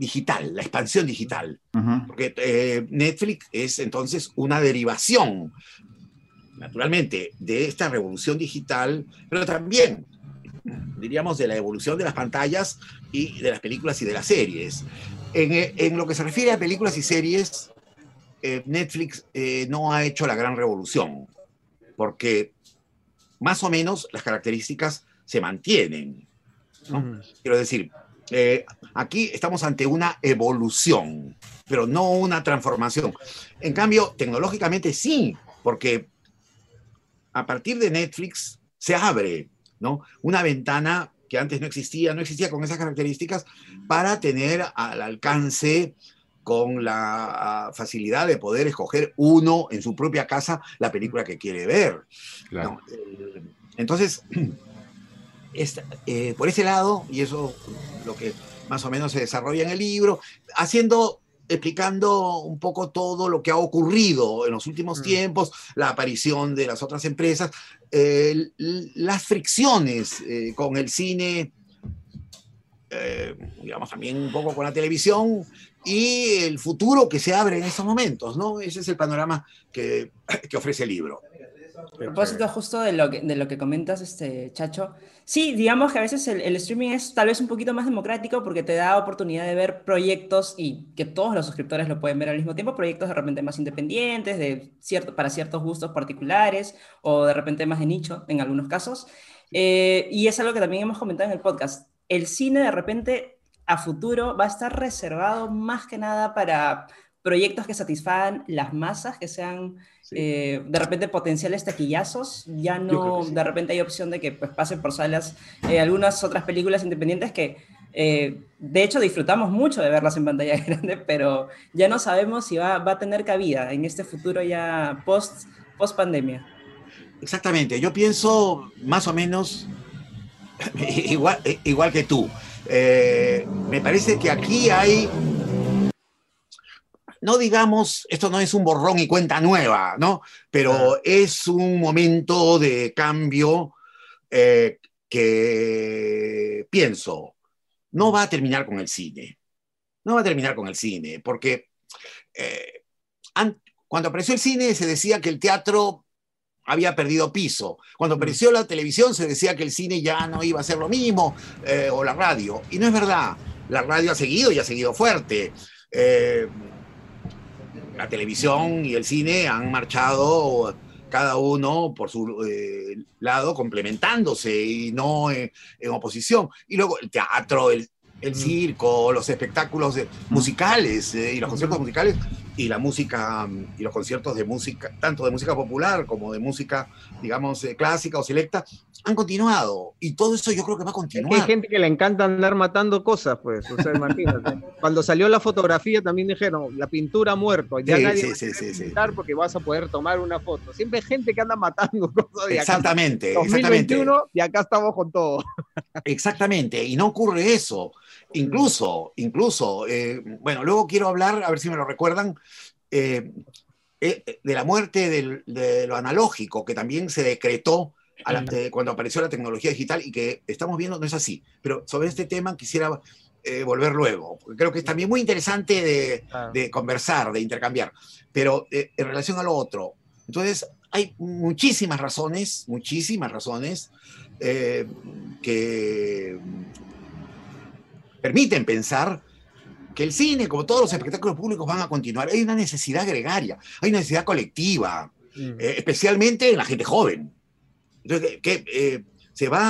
digital, la expansión digital, porque eh, Netflix es entonces una derivación, naturalmente, de esta revolución digital, pero también diríamos, de la evolución de las pantallas y de las películas y de las series. En, en lo que se refiere a películas y series, eh, Netflix eh, no ha hecho la gran revolución, porque más o menos las características se mantienen. Quiero decir, eh, aquí estamos ante una evolución, pero no una transformación. En cambio, tecnológicamente sí, porque a partir de Netflix se abre ¿no? Una ventana que antes no existía, no existía con esas características, para tener al alcance con la facilidad de poder escoger uno en su propia casa la película que quiere ver. Eh, entonces, eh, por ese lado, y eso lo que más o menos se desarrolla en el libro, haciendo explicando un poco todo lo que ha ocurrido en los últimos mm. tiempos, la aparición de las otras empresas, eh, las fricciones eh, con el cine, eh, digamos también un poco con la televisión y el futuro que se abre en estos momentos, ¿no? Ese es el panorama que, que ofrece el libro. A propósito justo de lo que, de lo que comentas, este, Chacho, sí, digamos que a veces el, streaming es tal vez un poquito más democrático porque te da oportunidad de ver proyectos y que todos los suscriptores lo pueden ver al mismo tiempo, proyectos de repente más independientes, de cierto, para ciertos gustos particulares o de repente más de nicho en algunos casos. Eh, y es algo que también hemos comentado en el podcast. El cine de repente a futuro va a estar reservado más que nada para proyectos que satisfagan las masas, que sean eh, de repente potenciales taquillazos, ya no, de repente hay opción de que pues, pasen por salas eh, algunas otras películas independientes que eh, de hecho disfrutamos mucho de verlas en pantalla grande, pero ya no sabemos si va, va a tener cabida en este futuro ya post, post pandemia. Exactamente, yo pienso más o menos igual, igual que tú. me parece que aquí hay no digamos, esto no es un borrón y cuenta nueva, ¿no? Pero es un momento de cambio eh, que pienso, no va a terminar con el cine. No va a terminar con el cine, porque eh, cuando apareció el cine se decía que el teatro había perdido piso. Cuando apareció la televisión se decía que el cine ya no iba a ser lo mismo, eh, o la radio. Y no es verdad. La radio ha seguido y ha seguido fuerte la televisión y el cine han marchado cada uno por su eh, lado complementándose y no en, oposición. Y luego el teatro, el, circo, los espectáculos musicales eh, y los conciertos musicales y la música y los conciertos de música, tanto de música popular como de música, digamos, eh, clásica o selecta, han continuado. Y todo eso yo creo que va a continuar. hay gente que le encanta andar matando cosas, pues. O sea, imagínate. Cuando salió la fotografía también dijeron, la pintura ha muerto. Ya sí, nadie sí, sí, sí, pintar porque vas a poder tomar una foto. Siempre hay gente que anda matando cosas. exactamente, 2021, exactamente. Y acá estamos con todo. Exactamente. Y no ocurre eso. Incluso, incluso, eh, bueno, luego quiero hablar, a ver si me lo recuerdan, eh, eh, de la muerte del, de lo analógico, que también se decretó cuando apareció la tecnología digital y que estamos viendo no es así. Pero sobre este tema quisiera volver luego, porque creo que es también muy interesante de, de conversar, de intercambiar. Pero en relación a lo otro, entonces hay muchísimas razones, muchísimas razones que permiten pensar que el cine, como todos los espectáculos públicos, van a continuar. Hay una necesidad gregaria, hay una necesidad colectiva, mm. eh, especialmente en la gente joven. Entonces, que eh, se va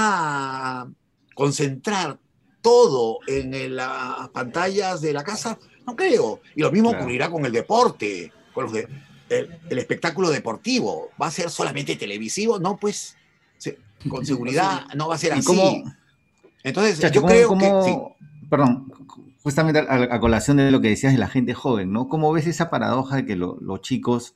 a concentrar todo en las pantallas de la casa, no creo. Y lo mismo ocurrirá con el deporte, con los de, el, espectáculo deportivo. ¿Va a ser solamente televisivo? No, pues con seguridad no va a ser así. Entonces, yo creo que perdón, justamente a, colación de lo que decías de la gente joven, ¿no? ¿Cómo ves esa paradoja de que los chicos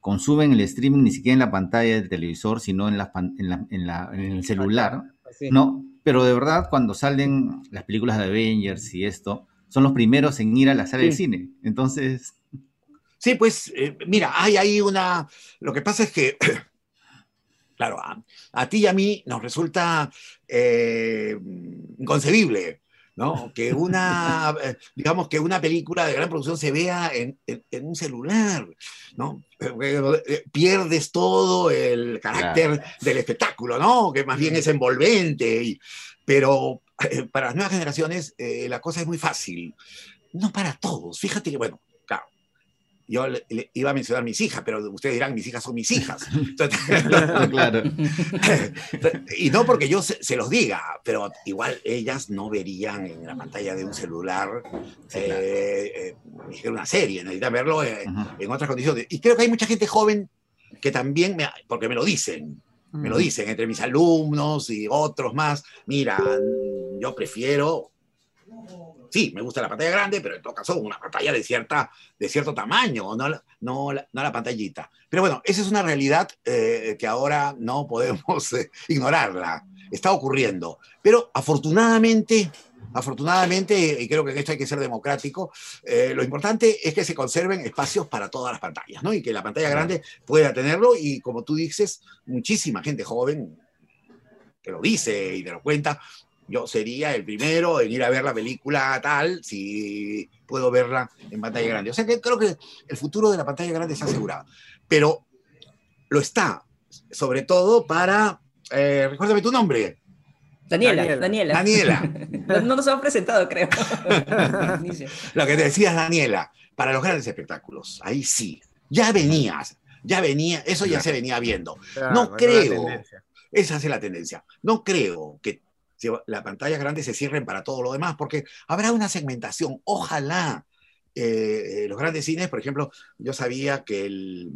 consumen el streaming ni siquiera en la pantalla del televisor, sino en, la, en, el celular, ¿no? Pero de verdad, cuando salen las películas de Avengers y esto, son los primeros en ir a la sala de cine. Entonces... Sí, pues, eh, mira, hay ahí una... Lo que pasa es que claro, a, ti y a mí nos resulta eh, inconcebible ¿no? Que una, eh, digamos que una película de gran producción se vea en, un celular, ¿no? Eh, pierdes todo el carácter del espectáculo, ¿no? Que más bien es envolvente, y, pero eh, para las nuevas generaciones la cosa es muy fácil. No para todos. Fíjate que, bueno, yo le, iba a mencionar mis hijas, pero ustedes dirán, mis hijas son mis hijas. claro. y no porque yo se, los diga, pero igual ellas no verían en la pantalla de un celular eh, eh, una serie, necesitan verlo en, otras condiciones. Y creo que hay mucha gente joven que también, me, porque me lo dicen, me lo dicen entre mis alumnos y otros más, mira, yo prefiero sí, me gusta la pantalla grande, pero en todo caso una pantalla de, cierta, de cierto tamaño, no, no, no la pantallita. Pero bueno, esa es una realidad eh, que ahora no podemos eh, ignorarla. Está ocurriendo. Pero afortunadamente, afortunadamente, y creo que en esto hay que ser democrático, eh, lo importante es que se conserven espacios para todas las pantallas, ¿no? Y que la pantalla grande pueda tenerlo y como tú dices, muchísima gente joven que lo dice y te lo cuenta, yo sería el primero en ir a ver la película tal, si puedo verla en pantalla grande. O sea que creo que el futuro de la pantalla grande está asegurado. Pero lo está, sobre todo para... Eh, recuérdame tu nombre. Daniela, Daniela. Daniela. no, nos hemos presentado, creo. lo que te decías, Daniela, para los grandes espectáculos, ahí sí. Ya venías, ya venía, eso ya se venía viendo. no creo, esa es la tendencia. No creo que si las pantallas grandes se cierren para todo lo demás, porque habrá una segmentación. Ojalá eh, los grandes cines, por ejemplo, yo sabía que el,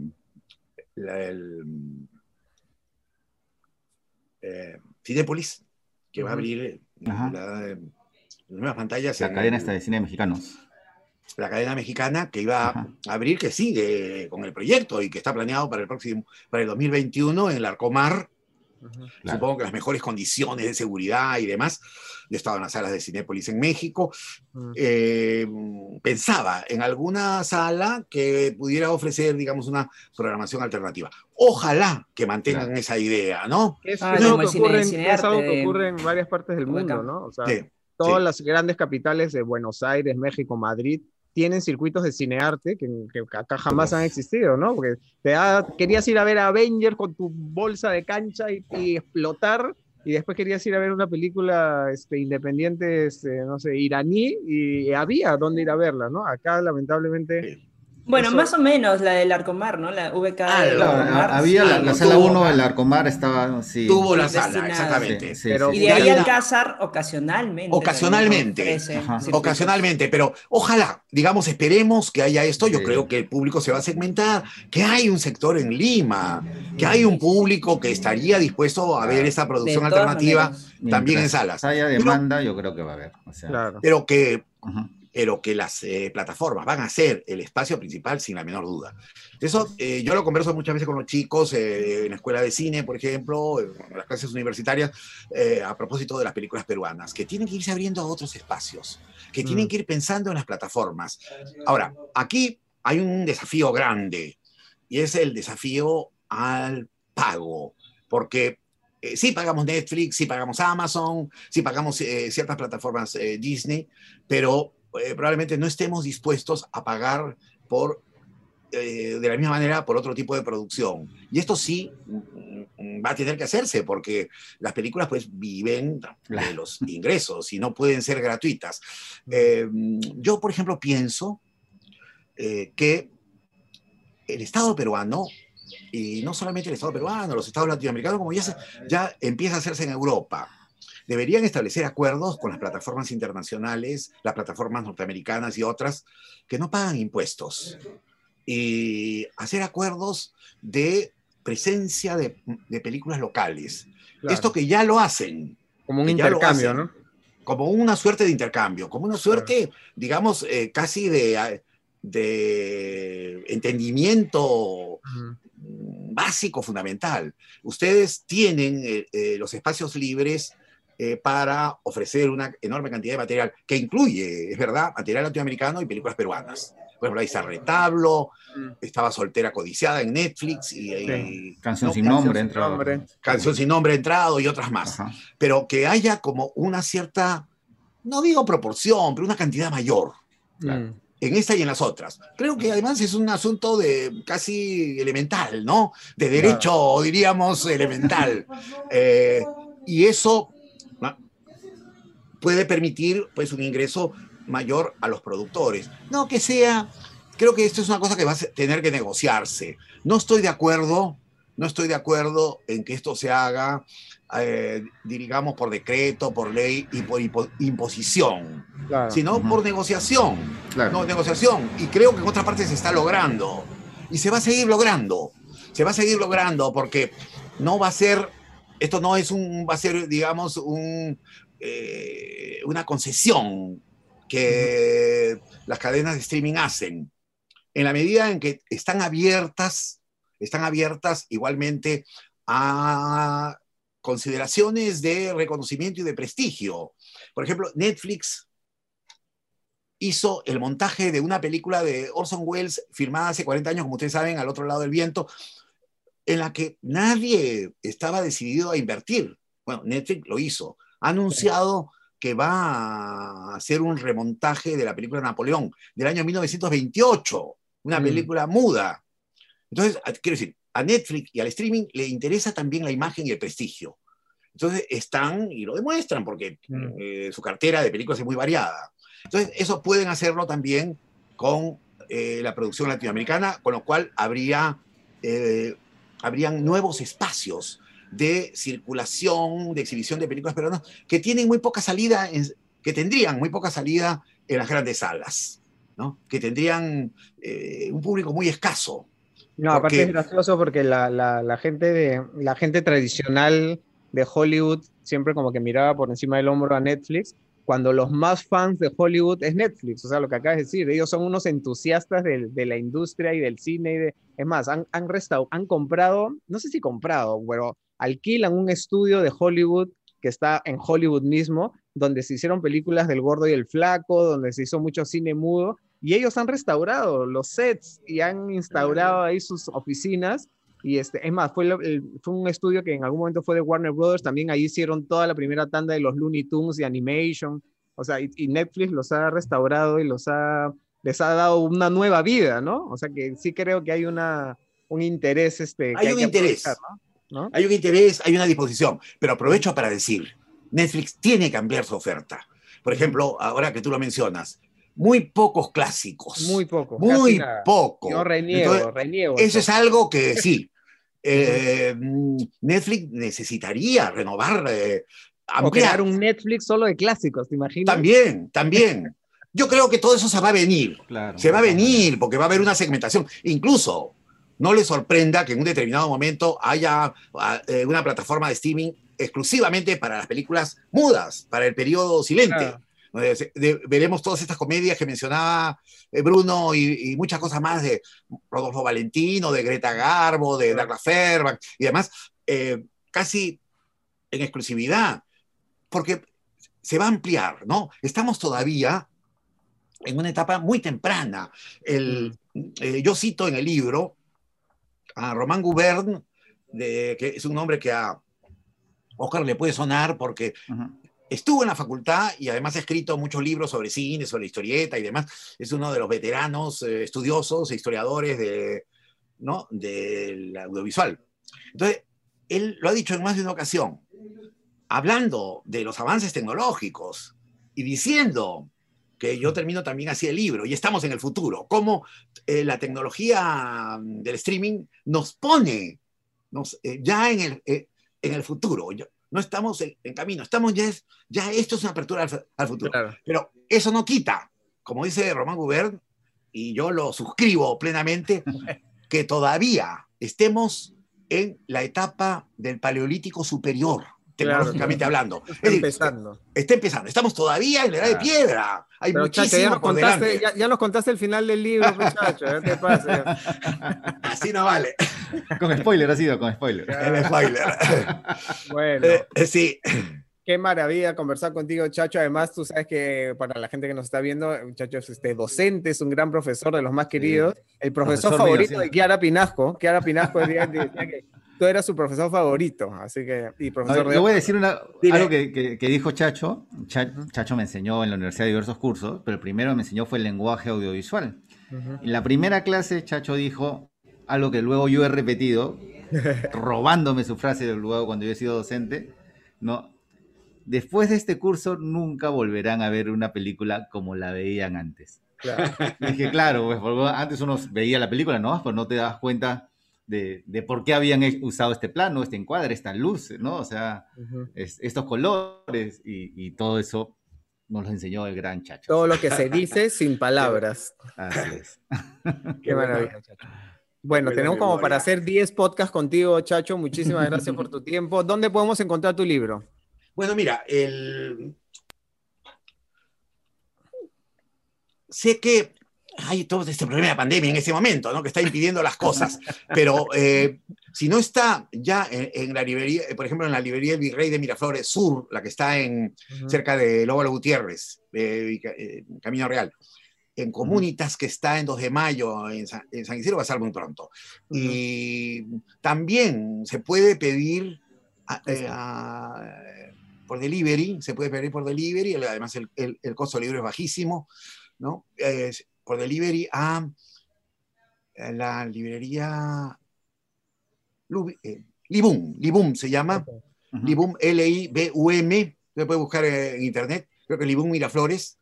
eh, Cinepolis, que va a abrir las nuevas pantallas. La cadena esta de cine mexicanos. La cadena mexicana que iba a abrir, que sigue con el proyecto y que está planeado para el próximo, para el 2021 en el Arcomar, Supongo que las mejores condiciones de seguridad y demás. Yo estaba en las salas de Cinépolis en México. Eh, pensaba en alguna sala que pudiera ofrecer, digamos, una programación alternativa. Ojalá que mantengan esa idea, ¿no? Es, ah, algo, que ocurre, en varias partes del mundo, ¿no? O sea, todas las grandes capitales de Buenos Aires, México, Madrid, tienen circuitos de cinearte que, que acá jamás han existido, ¿no? Porque te querías ir a ver a Avenger con tu bolsa de cancha y, explotar, y después querías ir a ver una película este, independiente, este, no sé, iraní, y había dónde ir a verla, ¿no? Acá, lamentablemente, Bueno, más o menos la del Arcomar, ¿no? La VK ah, del Arcomar. Había la, sala 1 del Arcomar, estaba. Sí. Tuvo la sala, exactamente. y de ahí Alcázar ocasionalmente. Ocasionalmente. Ocasionalmente, pero ojalá, digamos, esperemos que haya esto. Yo creo que el público se va a segmentar, que hay un sector en Lima, que hay un público que estaría dispuesto a ver esta producción alternativa también en salas. haya demanda, yo creo que va a haber. Pero que pero que las eh, plataformas van a ser el espacio principal sin la menor duda. Eso eh, yo lo converso muchas veces con los chicos eh, en la escuela de cine, por ejemplo, en las clases universitarias, a propósito de las películas peruanas, que tienen que irse abriendo a otros espacios, que tienen mm. que ir pensando en las plataformas. Ahora, aquí hay un desafío grande y es el desafío al pago, porque sí pagamos Netflix, sí pagamos Amazon, sí pagamos ciertas plataformas Disney, pero eh, probablemente no estemos dispuestos a pagar por, eh, de la misma manera por otro tipo de producción. Y esto sí mm, va a tener que hacerse porque las películas pues viven de los ingresos y no pueden ser gratuitas. Eh, yo, por ejemplo, pienso que el Estado peruano y no solamente el Estado peruano, los Estados latinoamericanos, como ya, ya empieza a hacerse en Europa, deberían establecer acuerdos con las plataformas internacionales, las plataformas norteamericanas y otras que no pagan impuestos y hacer acuerdos de presencia de, películas locales. Esto que ya lo hacen. Como un intercambio, ¿no? Como una suerte de intercambio, como una suerte, digamos, eh, casi de, de entendimiento básico, fundamental. Ustedes tienen eh, eh, los espacios libres eh, para ofrecer una enorme cantidad de material que incluye, es verdad, material latinoamericano y películas peruanas. Por ejemplo, ahí está Retablo, mm. estaba Soltera Codiciada en Netflix y... Canción sin nombre, entrado. Canción sin nombre entrado y otras más. Pero que haya como una cierta, no digo proporción, pero una cantidad mayor. Mm. en esta y en las otras. Creo que además es un asunto de casi elemental, ¿no? De derecho, diríamos, elemental. Eh, y eso puede permitir pues un ingreso mayor a los productores. No que sea, creo que esto es una cosa que va a tener que negociarse. No estoy de acuerdo, no estoy de acuerdo en que esto se haga, eh, digamos, por decreto, por ley y por imposición, sino por negociación. No, negociación. Y creo que en otras partes se está logrando. Y se va a seguir logrando. Se va a seguir logrando porque no va a ser, esto no es un, va a ser, digamos, un, eh, una concesión que las cadenas de streaming hacen. En la medida en que están abiertas, están abiertas igualmente a consideraciones de reconocimiento y de prestigio. Por ejemplo, Netflix hizo el montaje de una película de Orson Welles filmada hace 40 años, como ustedes saben, al otro lado del viento, en la que nadie estaba decidido a invertir. Bueno, Netflix lo hizo ha anunciado que va a hacer un remontaje de la película Napoleón del año 1928, una mm. película muda. Entonces, quiero decir, a Netflix y al streaming le interesa también la imagen y el prestigio. Entonces están y lo demuestran porque mm. eh, su cartera de películas es muy variada. Entonces, eso pueden hacerlo también con eh, la producción latinoamericana, con lo cual habría, eh, habrían nuevos espacios de circulación, de exhibición de películas peruanas, que tienen muy poca salida, que tendrían muy poca salida en las grandes salas, ¿no? que tendrían eh, un público muy escaso. No, aparte es gracioso porque la, la, gente de, la gente tradicional de Hollywood siempre como que miraba por encima del hombro a Netflix, cuando los más fans de Hollywood es Netflix, o sea, lo que acabas de decir, ellos son unos entusiastas de, de la industria y del cine, y de, es más, han, han, han comprado, no sé si comprado, pero alquilan un estudio de Hollywood que está en Hollywood mismo, donde se hicieron películas del gordo y el flaco, donde se hizo mucho cine mudo, y ellos han restaurado los sets y han instaurado ahí sus oficinas. Y este, es más, fue, fue un estudio que en algún momento fue de Warner Brothers, también ahí hicieron toda la primera tanda de los Looney Tunes y Animation, o sea, y, Netflix los ha restaurado y los ha, les ha dado una nueva vida, ¿no? O sea que sí creo que hay una, un interés. Este, hay, un interés. ¿no? Hay un interés, hay una disposición, pero aprovecho para decir, Netflix tiene que cambiar su oferta. Por ejemplo, ahora que tú lo mencionas, muy pocos clásicos. Muy poco. Muy poco. Yo reniego, reniego. Eso es algo que sí. Eh, Netflix necesitaría renovar, eh, O crear un Netflix solo de clásicos, ¿te imaginas? También, también. Yo creo que todo eso se va a venir. se va a venir porque va a haber una segmentación. Incluso no le sorprenda que en un determinado momento haya ah, eh, una plataforma de streaming exclusivamente para las películas mudas, para el periodo silente. veremos todas estas comedias que mencionaba eh, Bruno y, muchas cosas más de Rodolfo Valentino, de Greta Garbo, de Douglas Fairbank y demás, eh, casi en exclusividad, porque se va a ampliar, ¿no? Estamos todavía en una etapa muy temprana. El, mm. yo cito en el libro a Román Gubern, de, que es un nombre que a Oscar le puede sonar porque estuvo en la facultad y además ha escrito muchos libros sobre cine, sobre historieta y demás. Es uno de los veteranos eh, estudiosos e historiadores de, ¿no? del audiovisual. Entonces, él lo ha dicho en más de una ocasión, hablando de los avances tecnológicos y diciendo que yo termino también así el libro, y estamos en el futuro, cómo eh, la tecnología mm, del streaming nos pone nos, eh, ya en el, eh, en el futuro. no estamos en, camino, estamos ya, es, ya esto es una apertura al, futuro. Pero eso no quita, como dice Román Gubern, y yo lo suscribo plenamente, que todavía estemos en la etapa del Paleolítico superior tecnológicamente hablando. Está empezando. Está empezando. Estamos todavía en la edad de piedra. Hay muchísimo ya, nos contaste, ya, nos contaste el final del libro, muchacho. ¿Qué pasa? Así no vale. Con spoiler ha sido, con spoiler. El spoiler. bueno. Eh, eh, sí. Qué maravilla conversar contigo, Chacho. Además, tú sabes que para la gente que nos está viendo, Chacho es este, docente, es un gran profesor de los más queridos. El profesor, favorito de Kiara Pinasco. Kiara Pinasco decía que tú eras su profesor favorito, así que... Y profesor yo voy a decir una, algo que, dijo Chacho. Chacho me enseñó en la universidad diversos cursos, pero el primero que me enseñó fue el lenguaje audiovisual. En la primera clase, Chacho dijo algo que luego yo he repetido, robándome su frase luego cuando yo he sido docente, ¿no? Después de este curso nunca volverán a ver una película como la veían antes. dije, claro, pues, antes uno veía la película, ¿no? Pues no te das cuenta de, por qué habían usado este plano, este encuadre, esta luz, ¿no? O sea, estos colores y, todo eso nos lo enseñó el gran Chacho. Todo lo que se dice sin palabras. Así es. Qué maravilla, Chacho. Bueno, tenemos como para hacer 10 podcasts contigo, Chacho. Muchísimas gracias por tu tiempo. ¿Dónde podemos encontrar tu libro? Bueno, mira, el... sé que hay todo este problema de pandemia en ese momento, ¿no? Que está impidiendo las cosas. Pero eh, si no está ya en, la librería, por ejemplo, en la librería El Virrey de Miraflores Sur, la que está en, cerca de Lóbalo Gutiérrez, eh, Camino Real, en Comunitas, que está en 2 de mayo, en San, Isidro, va a estar muy pronto. Y también se puede pedir eh, por delivery, se puede pedir por delivery, además el, el, costo del libro es bajísimo, ¿no? por delivery a la librería eh, Libum, Libum se llama, Libum, L-I-B-U-M, se puede buscar en internet, creo que Libum Miraflores,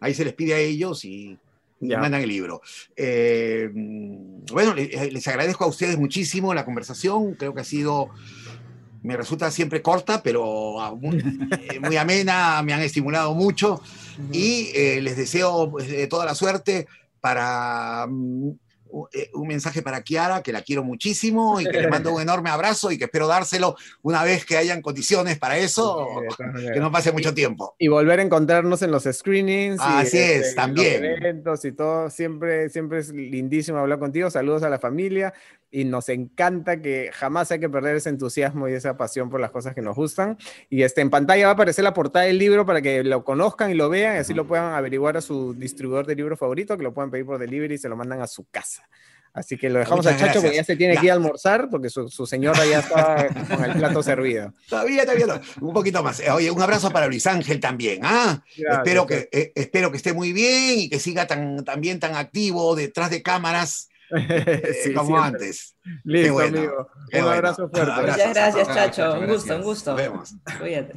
ahí se les pide a ellos y, mandan el libro. Eh, bueno, eh, les, agradezco a ustedes muchísimo la conversación, creo que ha sido me resulta siempre corta, pero ah, muy, amena, me han estimulado mucho y les deseo pues, toda la suerte para eh, un mensaje para Kiara, que la quiero muchísimo y que le mando un enorme abrazo y que espero dárselo una vez que hayan condiciones para eso, que no pase mucho tiempo. Y volver a encontrarnos en los screenings. Así y, es, también. Los eventos y todo, siempre, siempre es lindísimo hablar contigo. Saludos a la familia y nos encanta que jamás hay que perder ese entusiasmo y esa pasión por las cosas que nos gustan. Y este, en pantalla va a aparecer la portada del libro para que lo conozcan y lo vean y así lo puedan averiguar a su distribuidor de libro favorito, que lo puedan pedir por delivery y se lo mandan a su casa. Así que lo dejamos a Chacho porque ya se tiene que ir a almorzar porque su, señora ya está con el plato servido. Todavía, todavía no. Un poquito más. Oye, un abrazo para Luis Ángel también. ¿ah? espero, que, eh, espero que esté muy bien y que siga tan, también tan activo detrás de cámaras eh, como antes. Listo, amigo. Un abrazo fuerte. Muchas gracias, Chacho. Un gusto, un gusto. Nos vemos.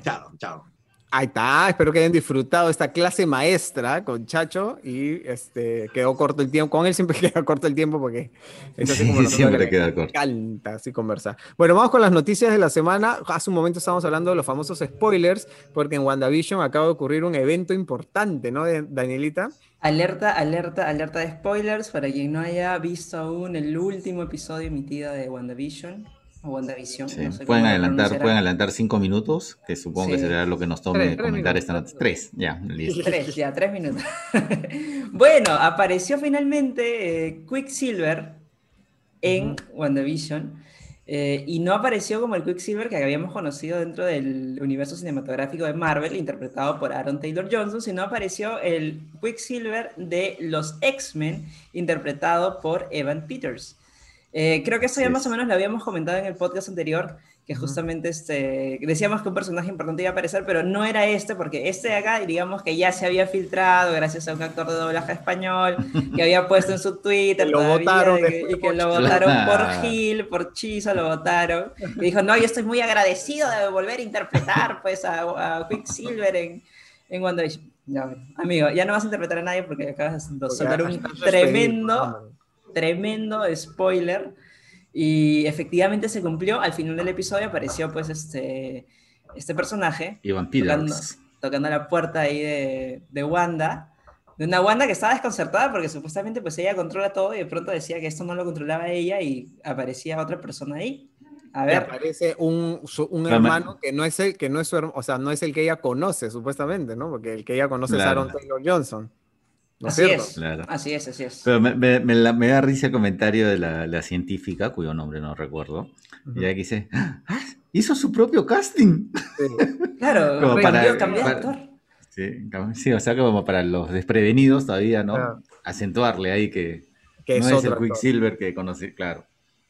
Chao, chao. Ahí está, espero que hayan disfrutado esta clase maestra con Chacho y este quedó corto el tiempo. Con él siempre queda corto el tiempo porque es así como siempre queda corto. encanta así conversar. Bueno, vamos con las noticias de la semana. Hace un momento estábamos hablando de los famosos spoilers porque en WandaVision acaba de ocurrir un evento importante, ¿no, Danielita? Alerta, alerta, alerta de spoilers para quien no haya visto aún el último episodio emitido de WandaVision o WandaVision. pueden, adelantar, pueden adelantar cinco minutos, que supongo que será lo que nos tome comentar esta noche. Tres, ya, listo. Tres, ya, tres minutos. bueno, apareció finalmente eh, Quicksilver en WandaVision. Eh, y no apareció como el Quicksilver que habíamos conocido dentro del universo cinematográfico de Marvel, interpretado por Aaron Taylor Johnson, sino apareció el Quicksilver de los X-Men, interpretado por Evan Peters. Eh, creo que eso ya más o menos lo habíamos comentado en el podcast anterior, que justamente este, decíamos que un personaje importante iba a aparecer, pero no era este, porque este de acá, digamos que ya se había filtrado gracias a un actor de doblaje español que había puesto en su Twitter lo votaron y que lo votaron por Gil, por Chizo, lo votaron. Y dijo, no, yo estoy muy agradecido de volver a interpretar pues a, Quicksilver en, en WandaVision. amigo, ya no vas a interpretar a nadie porque acabas de soltar un tremendo tremendo spoiler. Y efectivamente se cumplió. Al final del episodio apareció pues este, este personaje. Tocando, tocando, la puerta ahí de, de, Wanda. De una Wanda que estaba desconcertada porque supuestamente pues ella controla todo y de pronto decía que esto no lo controlaba ella y aparecía otra persona ahí. A ver. aparece un, un hermano que no es el que no es su, o sea, no es el que ella conoce, supuestamente, ¿no? Porque el que ella conoce es Aaron Taylor Johnson así es, así es, así es. Pero me, da risa el comentario de la, científica, cuyo nombre no recuerdo, y ella dice, ¡Ah! hizo su propio casting. Claro, como para, cambiar actor. Sí, o sea, como para los desprevenidos todavía, ¿no? Acentuarle ahí que, no es, el Quicksilver que conocí, claro.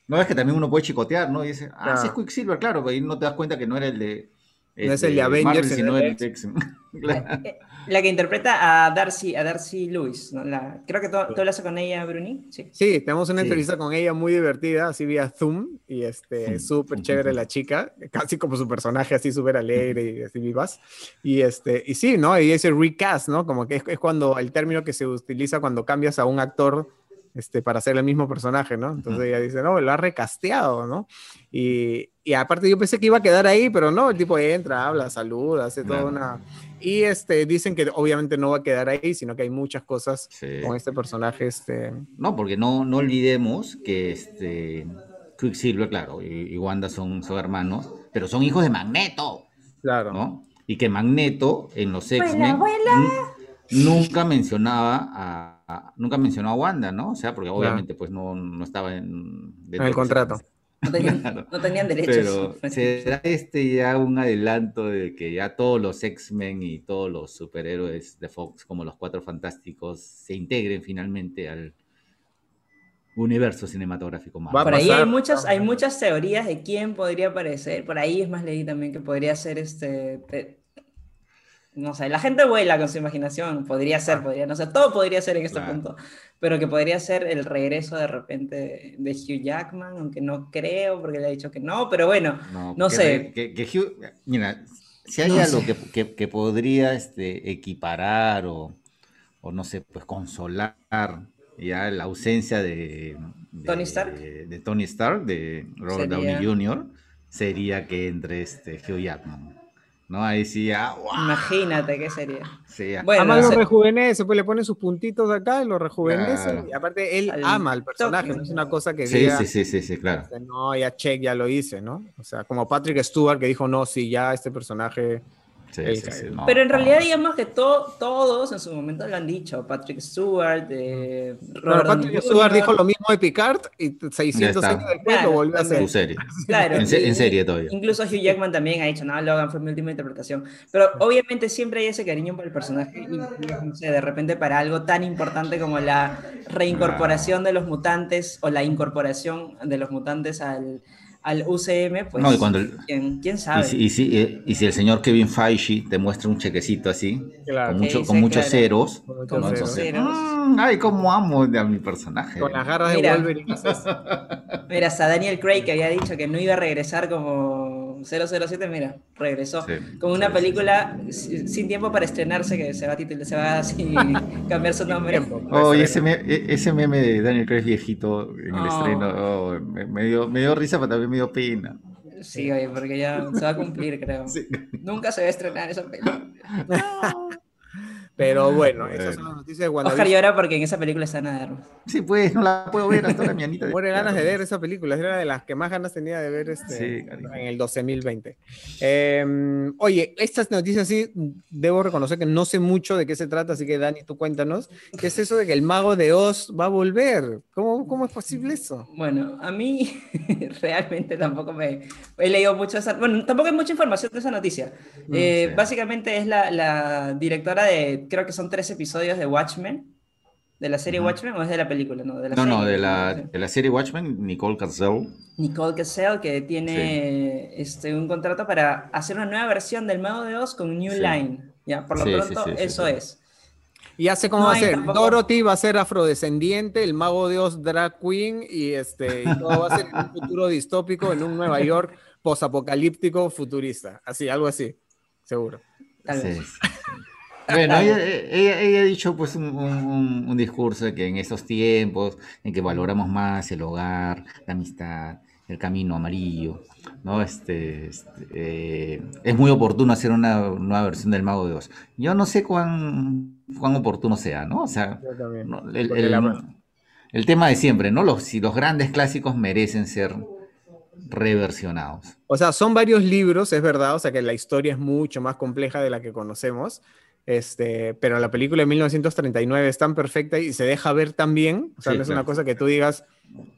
No es que también uno puede chicotear, ¿no? Y dice, ah, sí es Quicksilver, claro, pero ahí no te das cuenta que no era el de... no es el de este, Avengers, sino el de eh, la que interpreta a Darcy, a Darcy Lewis. creo que tú, hablas con ella, Bruni. Sí, sí tenemos una entrevista con ella muy divertida, así vía Zoom, y este, súper chévere la chica, casi como su personaje, así súper alegre y así vivas. Y, este, y sí, ¿no? Y ese recast, ¿no? Como que es, es cuando el término que se utiliza cuando cambias a un actor este, para hacer el mismo personaje, ¿no? Entonces ella dice, no, lo ha recasteado, ¿no? Y, y, aparte yo pensé que iba a quedar ahí, pero no, el tipo entra, habla, saluda, hace toda una... Y este, dicen que obviamente no va a quedar ahí, sino que hay muchas cosas con este personaje. Este... No, porque no, no olvidemos que este, Quicksilver, claro, y, Wanda son, son hermanos, pero son hijos de Magneto. Claro. ¿no? Y que Magneto en los X-Men nunca mencionaba a nunca mencionó a Wanda, ¿no? O sea, porque obviamente pues no, no estaba en, en el contrato. No tenían, no tenían derechos. Pero será este ya un adelanto de que ya todos los X-Men y todos los superhéroes de Fox, como los Cuatro Fantásticos, se integren finalmente al universo cinematográfico más. Por ahí hay muchas, hay muchas teorías de quién podría aparecer. Por ahí es más leí también que podría ser este no sé, la gente vuela con su imaginación, podría ser, podría no sé, todo podría ser en este punto, pero que podría ser el regreso de repente de Hugh Jackman, aunque no creo, porque le ha dicho que no, pero bueno, no, sé. Que, Hugh, mira, si hay algo que, que, podría este, equiparar o, o, no sé, pues consolar ya la ausencia de, Tony Stark, de, Tony Stark, de Robert Downey Jr., sería que entre este Hugh Jackman. ¿No? Ahí sí ya, Imagínate qué sería. Sí, bueno, Además lo rejuvenece, pues le pone sus puntitos acá y lo rejuvenece. Y aparte él ama al personaje, no es una cosa que sí, diga, sí, sí, sí, sí, claro. No, ya check, ya lo hice, ¿no? O sea, como Patrick Stewart que dijo, no, sí, ya este personaje pero en realidad digamos que todos en su momento lo han dicho, Patrick Stewart, eh, Patrick Stewart dijo lo mismo de Picard y 600 años después lo volvió a hacer. Serie. Claro, en, serie todavía. Incluso Hugh Jackman también ha dicho, no, Logan fue mi última interpretación. Pero obviamente siempre hay ese cariño por el personaje y no sé, de repente para algo tan importante como la reincorporación de los mutantes o la incorporación de los mutantes al al UCM, pues no, y cuando ¿quién, sabe. Y si, eh, y, si, el señor Kevin Feige te muestra un chequecito así, con, mucho, con muchos ceros, con muchos ceros. Mm, ay, cómo amo a mi personaje. Con las garras de Wolverine. Mira, hasta Daniel Craig que había dicho que no iba a regresar como 007, mira, regresó. con una película sin tiempo para estrenarse que se va a titular, se va a cambiar su nombre. Oh, y ese, e, ese meme de Daniel Craig viejito en el oh. estreno, oh, me, dio, me dio risa, pero también me dio pena. Sí, oye, porque ya se va a cumplir, creo. Nunca se va a estrenar esa película. Pero bueno, esas son las noticias de WandaVision. Oscar llora porque en esa película está Ana Sí, pues, no la puedo ver hasta la mianita. Muere ganas de ver esa película, era de las que más ganas tenía de ver este, en el 12.020. Eh, oye, estas noticias sí, debo reconocer que no sé mucho de qué se trata, así que Dani, tú cuéntanos. ¿Qué es eso de que el mago de Oz va a volver? ¿Cómo, cómo es posible eso? Bueno, a mí realmente tampoco me... He leído mucho esa... Bueno, tampoco hay mucha información de esa noticia. Eh, básicamente es la, la directora de creo que son tres episodios de Watchmen. ¿De la serie Watchmen o es de la película? No, de la no, no, de la, de la serie Watchmen, Nicole Cassell. Nicole Cassell, que tiene este, un contrato para hacer una nueva versión del Mago de Oz con New Line. Ya, por lo pronto, eso es. Y hace cómo va a ser. Dorothy va a ser afrodescendiente, el mago de Oz drag queen, y, este, y todo va a ser un futuro distópico en un Nueva York posapocalíptico futurista. Así, algo así, seguro. Tal vez. Bueno, ella, ha dicho pues un, discurso de que en estos tiempos en que valoramos más el hogar, la amistad, el camino amarillo, ¿no? Este, este eh, es muy oportuno hacer una nueva versión del Mago de Oz. Yo no sé cuán, cuán oportuno sea, ¿no? O sea, el, tema de siempre, ¿no? Los, si los grandes clásicos merecen ser reversionados. O sea, son varios libros, es verdad, o sea que la historia es mucho más compleja de la que conocemos, este, pero la película de 1939 es tan perfecta y se deja ver tan bien, o sea, no es una cosa que tú digas,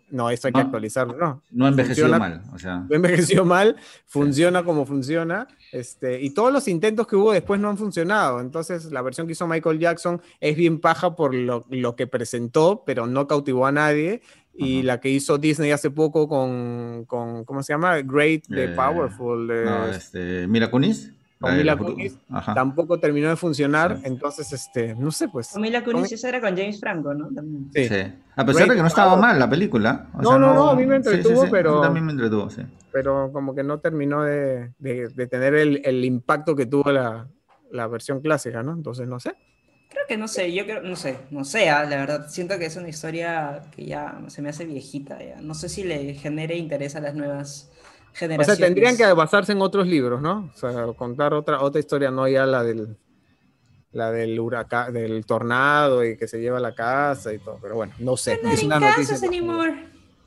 no, esto hay que actualizarlo, no. No envejeció mal, o sea. No envejeció mal, funciona como funciona, este, y todos los intentos que hubo después no han funcionado, entonces la versión que hizo Michael Jackson es bien paja por lo, lo que presentó, pero no cautivó a nadie, y la que hizo Disney hace poco con, con ¿cómo se llama? Great, the eh, Powerful. no, este, Mira Kunis tampoco terminó de funcionar, entonces, este, no sé, pues. Mila Kunis era con James Franco, ¿no? Sí. A pesar de que no estaba mal la película. no, no, no, a mí me entretuvo, pero... también me entretuvo, sí. Pero como que no terminó de, de, tener el, el, impacto que tuvo la, la versión clásica, ¿no? Entonces, no sé. Creo que no sé, yo creo, no sé, no sé, ah, la verdad, siento que es una historia que ya se me hace viejita, ya. No sé si le genere interés a las nuevas o sea, tendrían que basarse en otros libros, ¿no? O sea, contar otra, otra historia, no ya la del la del huracán, del tornado y que se lleva a la casa y todo, pero bueno, no sé. es una noticia.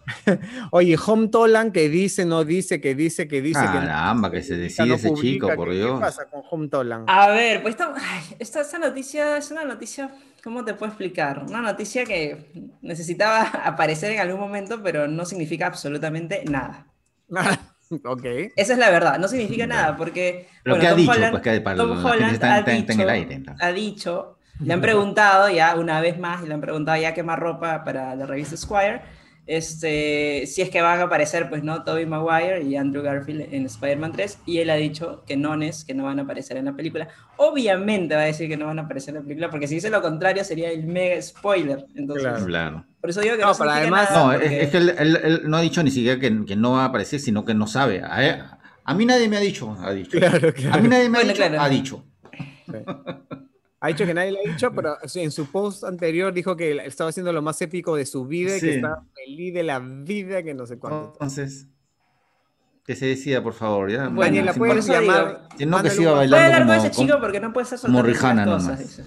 Oye, Home Toland que dice, no dice, que dice, que dice. Caramba, que, se decide ese chico, por Dios. ¿Qué pasa con Home Toland? A ver, pues esta, esta, noticia es una noticia, ¿cómo te puedo explicar? Una noticia que necesitaba aparecer en algún momento, pero no significa absolutamente nada. Okay. Esa es la verdad, no significa nada, porque Lo que ha dicho, pues que Tom Holland ha, dicho, en el aire, ha dicho, le han preguntado ya una vez más, y le han preguntado ya qué más ropa para la revista Squire, este, si es que van a aparecer, pues no, Tobey Maguire y Andrew Garfield en Spider-Man 3, y él ha dicho que no es, que no van a aparecer en la película. Obviamente va a decir que no van a aparecer en la película, porque si dice lo contrario sería el mega spoiler. Entonces, claro. Por eso digo que no, no además, no, es, que él, no ha dicho ni siquiera que, que, no va a aparecer, sino que no sabe. A, a, mí nadie me ha dicho, ha dicho. Claro, A mí nadie me ha dicho, ha dicho. Ha dicho que nadie le ha dicho, pero en su post anterior dijo que estaba haciendo lo más épico de su vida y que estaba feliz de la vida, que no sé cuánto. Entonces, que se decida, por favor. ¿ya? Bueno, Daniela, puedes llamar. no que siga bailando. Puede hablar con ese chico porque no puede ser Como Rijana nomás.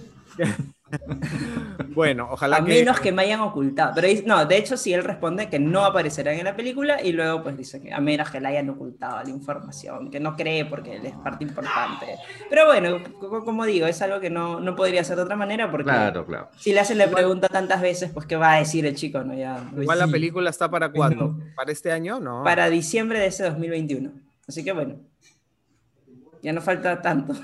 bueno, ojalá a menos que me hayan ocultado. Pero no, de hecho, sí, él responde que no aparecerán en la película y luego pues dice que a menos que le hayan ocultado la información, que no cree porque él es parte importante. Pero bueno, como digo, es algo que no, no podría ser de otra manera porque claro, claro. si le hacen la pregunta tantas veces, pues qué va a decir el chico, ¿no? Ya, pues Igual la película está para cuándo? ¿Para este año? No. Para diciembre de ese 2021. Así que bueno, ya no falta tanto.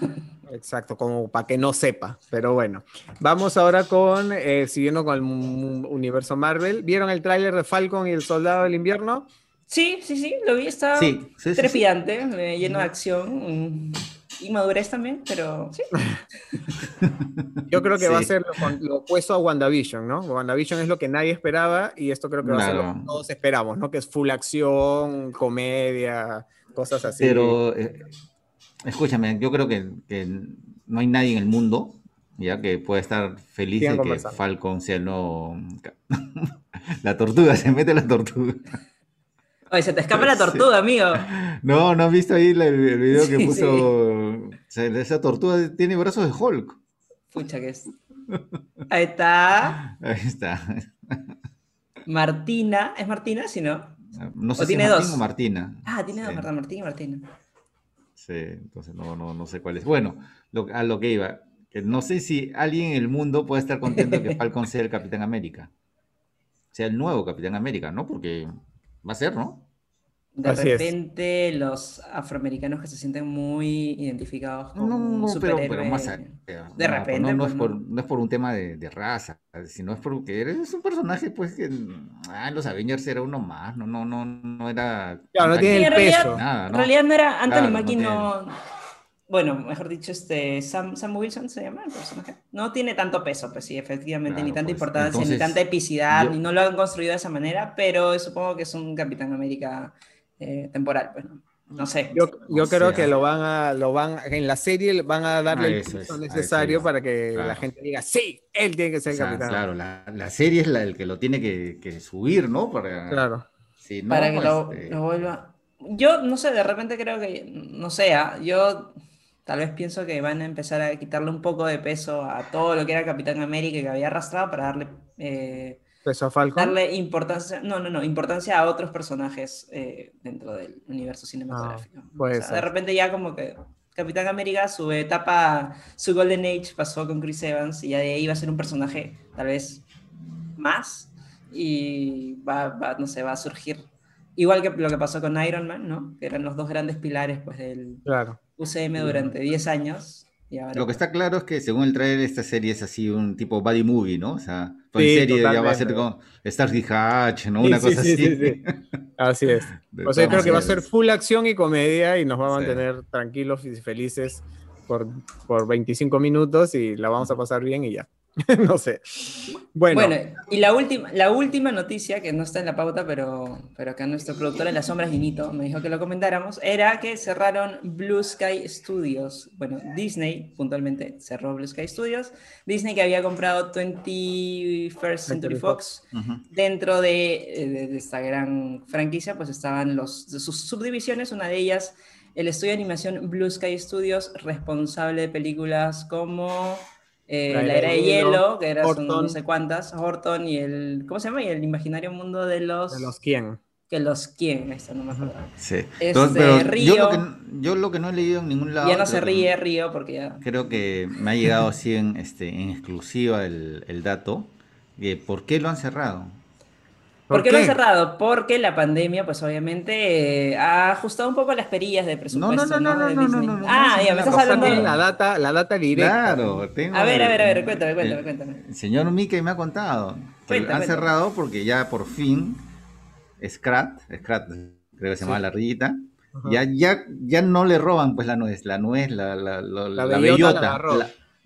Exacto, como para que no sepa, pero bueno. Vamos ahora con, eh, siguiendo con el universo Marvel. ¿Vieron el tráiler de Falcon y el Soldado del Invierno? Sí, sí, sí, lo vi, está trepidante, eh, lleno de acción y madurez también, pero sí. Yo creo que va a ser lo, opuesto a WandaVision, ¿no? WandaVision es lo que nadie esperaba y esto creo que va a ser lo que todos esperamos, ¿no? Que es full acción, comedia, cosas así. Pero, eh, escúchame, yo creo que, que, no hay nadie en el mundo ya que pueda estar feliz de que Falcon sea el nuevo... la tortuga, se mete la tortuga. Oye, se te escapa la tortuga, amigo. No, ¿no has visto ahí el, video que puso? esa tortuga tiene brazos de Hulk. Pucha que es. Ahí está. Ahí está. Martina, ¿es Martina? Si no. No sé si tiene dos. o Martina. Ah, tiene dos, ¿verdad? Martina y Martina. Sí, entonces no, no, no sé cuál es. Bueno, a lo que iba, no sé si alguien en el mundo puede estar contento que Falcon sea el Capitán América. Sea el nuevo Capitán América, ¿no? Porque va a ser, ¿no? De repente los afroamericanos que se sienten muy identificados con no, no, pero, más allá, de repente no, es por, no, es por, un tema de, raza sino es porque eres un personaje pues que ah, los Avengers era uno más no no no no era claro no tiene el peso en realidad no era Anthony Mackie no, bueno mejor dicho este Sam, Sam, Wilson se llama el personaje. No tiene tanto peso pues sí efectivamente ni tanta pues, importancia ni tanta epicidad ni no lo han construido de esa manera pero supongo que es un Capitán América eh, temporal. Pues, ¿no? sé. Yo, yo creo que lo van a, lo van, en la serie van a darle el peso necesario para que la gente diga, sí, él tiene que ser capitán. Claro, la, la, serie es la, el que lo tiene que, que subir, ¿no? Para, claro. para que lo, este lo, vuelva. Yo, no sé, de repente creo que, no sé, ¿ah? yo tal vez pienso que van a empezar a quitarle un poco de peso a todo lo que era Capitán América que había arrastrado para darle... Eh, Darle importancia, no, no, no, importancia a otros personajes eh, dentro del universo cinematográfico. Ah, de repente ya como que Capitán América, su etapa, su Golden Age pasó con Chris Evans y ya de ahí va a ser un personaje tal vez más y va, va, no sé, va a surgir igual que lo que pasó con Iron Man, ¿no? Que eran los dos grandes pilares pues del claro. UCM durante 10 años lo que está claro es que según el trailer esta serie es así un tipo buddy movie, ¿no? O sea, en serie ya va a ser con Starsky Hatch, ¿no? Una cosa así. así es. o sea, creo que va a ser full acción y comedia y nos va a mantener tranquilos y felices por, por 25 minutos y la vamos a pasar bien y ya. no sé. Bueno. bueno, y la última, la última noticia, que no está en la pauta, pero, pero acá nuestro productor en las sombras, Ginito, me dijo que lo comentáramos, era que cerraron Blue Sky Studios. Bueno, Disney puntualmente cerró Blue Sky Studios. Disney que había comprado 21st Century Fox. Dentro de, de, esta gran franquicia, pues estaban los, sus subdivisiones, una de ellas el estudio de animación Blue Sky Studios, responsable de películas como eh, la, era de hielo, que era no sé cuántas, Horton y el, ¿cómo se llama? Y el imaginario mundo de los... De los quién. Que los quién, eso no me acuerdo. Sí. Este, Río, yo, lo que, yo, lo que, no he leído en ningún lado... Ya no se ríe Río porque ya... Creo que me ha llegado así en, este, en exclusiva el, el dato. De ¿Por qué lo han cerrado? ¿Por, qué, lo han cerrado? Porque la pandemia, pues obviamente, eh, ha ajustado un poco las perillas de presupuesto. No, no, no, no, no, no, Ah, ya me estás hablando de la data, la data directa. Claro, tengo A ver, a ver, a ver, cuéntame, cuéntame, cuéntame. El señor Mickey me ha contado. Que han cerrado porque ya por fin Scrat, Scrat, creo que se llama la rillita, ya, ya, ya no le roban pues la nuez, la nuez, la, la, la, la bellota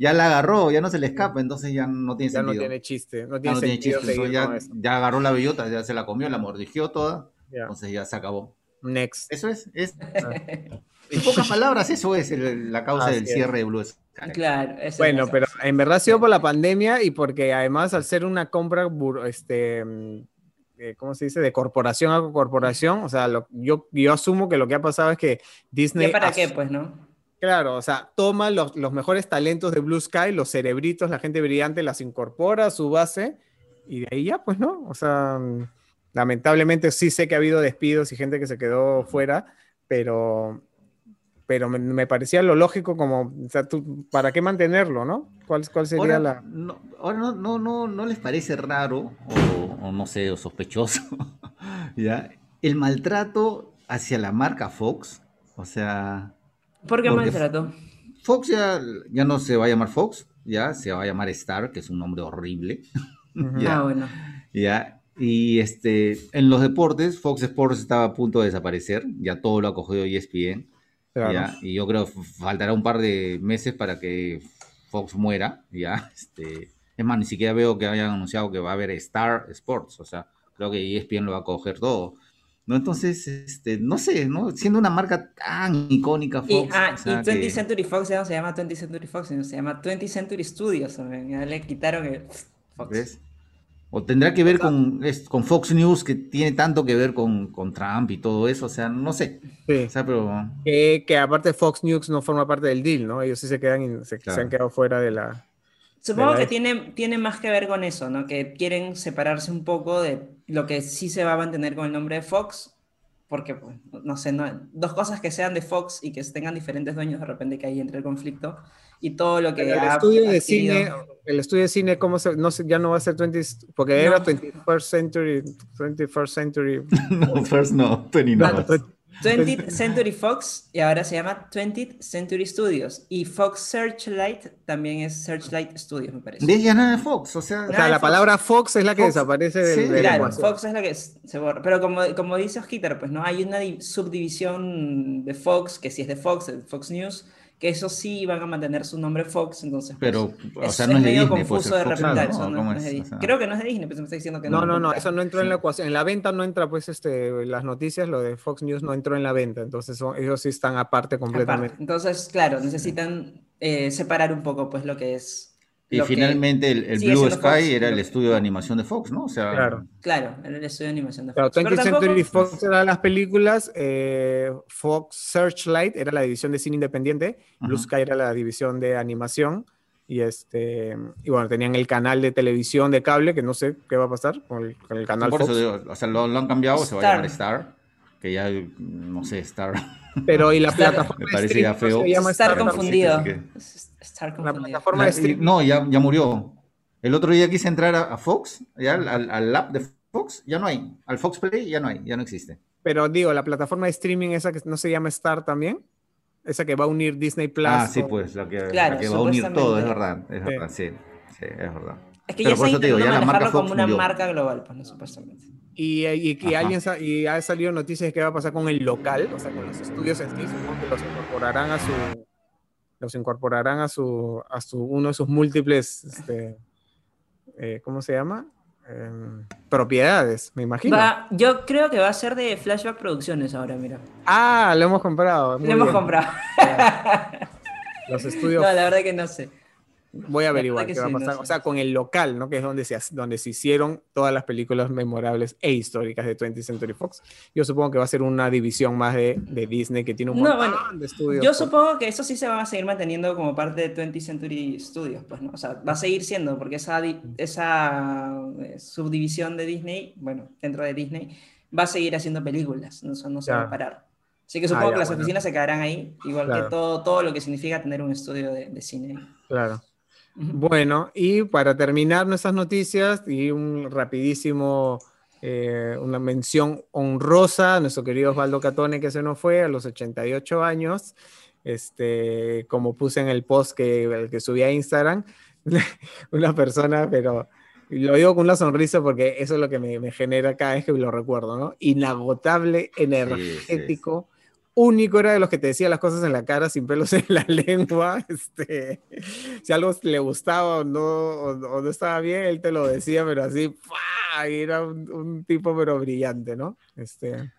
ya la agarró, ya no se le escapa, entonces ya no tiene sentido. Ya no tiene chiste, no tiene, sentido chiste, ya, ya, agarró la bellota, ya se la comió, la mordigió toda, entonces ya se acabó. Next. Eso es, es ah. en pocas palabras, eso es la causa del cierre de Blue Claro, bueno, pero en verdad ha sido por la pandemia y porque además al ser una compra, este, mm, eh, ¿cómo se dice? De corporación a corporación, o sea, yo, yo asumo que lo que ha pasado es que Disney... ¿Qué para qué, pues, no? Claro, o sea, toma los, mejores talentos de Blue Sky, los cerebritos, la gente brillante, las incorpora a su base y de ahí ya, pues, ¿no? O sea, lamentablemente sí sé que ha habido despidos y gente que se quedó fuera, pero, pero me, parecía lo lógico como, o sea, tú, ¿para qué mantenerlo, no? ¿Cuál, cuál sería la...? No, ahora no, no, no, no les parece raro o, o no sé, o sospechoso, ¿ya? El maltrato hacia la marca Fox, o sea ¿Por qué maltrato? Fox ya, ya no se va a llamar Fox, ya se va a llamar Star, que es un nombre horrible. ah, bueno. Ya, y este, en los deportes, Fox Sports estaba a punto de desaparecer, ya todo lo ha cogido ESPN. ¿ya? Y yo creo que faltará un par de meses para que Fox muera, ¿ya? Este, es más, ni siquiera veo que hayan anunciado que va a haber Star Sports, o sea, creo que ESPN lo va a coger todo. ¿No? Entonces, este, no sé, ¿no? Siendo una marca tan icónica, Fox. Y, ah, y 20th Century Fox ya no se llama 20th Century Fox, sino se llama 20th Century Studios. Ya le quitaron el Fox. O tendrá que ver con, con Fox News, que tiene tanto que ver con, con Trump y todo eso, o sea, no sé. Sí. O sea, pero... que, que, aparte Fox News no forma parte del deal, ¿no? Ellos sí se quedan, se, se han quedado fuera de la... Supongo que tiene, tiene más que ver con eso, ¿no? Que quieren separarse un poco de lo que sí se va a mantener con el nombre de Fox, porque, pues, no sé, no, dos cosas que sean de Fox y que tengan diferentes dueños, de repente que ahí entre el conflicto y todo lo que el estudio de cine el estudio de cine cómo se, no sé, ya no va a ser 20 porque era 21st century 21st century. No first no 29 20th Century Fox y ahora se llama 20th Century Studios. Y Fox Searchlight también es Searchlight Studios, me parece. De ya nada de Fox, o sea, la palabra Fox es la que desaparece del, sí, claro, Fox es la que se borra. Pero como, como dice Osquitar, pues no hay una subdivisión de Fox, que si es de Fox, Fox News, que eso sí van a mantener su nombre Fox, entonces. Pues, pero, o sea, no es, de medio Disney, confuso de repente. Creo que no es de Disney, pero me está diciendo que no. No, no, no, eso no entró en la ecuación. En la venta no entra, pues, este, las noticias, lo de Fox News no entró en la venta, entonces ellos sí están aparte completamente. Entonces, claro, necesitan eh, separar un poco, pues, lo que es y finalmente el, Blue Sky era el estudio de animación de Fox, ¿no? O sea, claro. Claro, era el estudio de animación de Fox. Claro, 20th Century Fox era las películas, eh, Fox Searchlight era la división de cine independiente, Blue Sky era la división de animación. Y, este, y bueno, tenían el canal de televisión de cable, que no sé qué va a pasar con el, con el canal Por Fox. Eso o sea, lo, han cambiado, se va a llamar Star, que ya, no sé, Star. Pero y la plataforma. Me parecía feo. Se llama Star, confundido. La plataforma de streaming. No, ya, ya murió. El otro día quise entrar a, Fox, ya al, al app de Fox, ya no hay. Al Fox Play ya no hay, ya no existe. Pero digo, la plataforma de streaming esa que no se llama Star también, esa que va a unir Disney Plus. Ah, sí, pues, la que, la que va a unir todo, es verdad, es verdad, sí, sí, es verdad. Es que Pero ya se digo, ya la marca como una marca global, pues, no, supuestamente. Y, y, y alguien y ha salido noticias de qué va a pasar con el local, o sea, con los estudios en sí, supongo que los incorporarán a su los incorporarán a su, a su uno de sus múltiples, este, eh, ¿cómo se llama? Em, propiedades, me imagino. yo creo que va a ser de Flashback Producciones ahora, mira. Ah, lo hemos comprado. lo hemos comprado. Los estudios. No, la verdad que no sé. Voy a averiguar qué va a pasar. o sea, con el local, ¿no? Que es donde se, donde se hicieron todas las películas memorables e históricas de 20th Century Fox. Yo supongo que va a ser una división más de, de Disney que tiene un montón de estudios. Yo supongo que eso sí se va a seguir manteniendo como parte de 20th Century Studios, pues, ¿no? O sea, va a seguir siendo, porque esa, esa eh, subdivisión de Disney, bueno, dentro de Disney, va a seguir haciendo películas, no, no se va a parar. Así que supongo ah, que las oficinas se quedarán ahí, igual que todo, todo lo que significa tener un estudio de, de cine. Claro. Bueno, y para terminar nuestras noticias y un rapidísimo, eh, una mención honrosa a nuestro querido Osvaldo Catone que se nos fue a los 88 años, este, como puse en el post que, que subí a Instagram, una persona, pero lo digo con una sonrisa porque eso es lo que me, genera cada vez que lo recuerdo, ¿no? Inagotable, energético único era de los que te decía las cosas en la cara sin pelos en la lengua. Este, si algo le gustaba o no, o, no estaba bien, él te lo decía, pero así, era un, tipo pero brillante, ¿no? Este...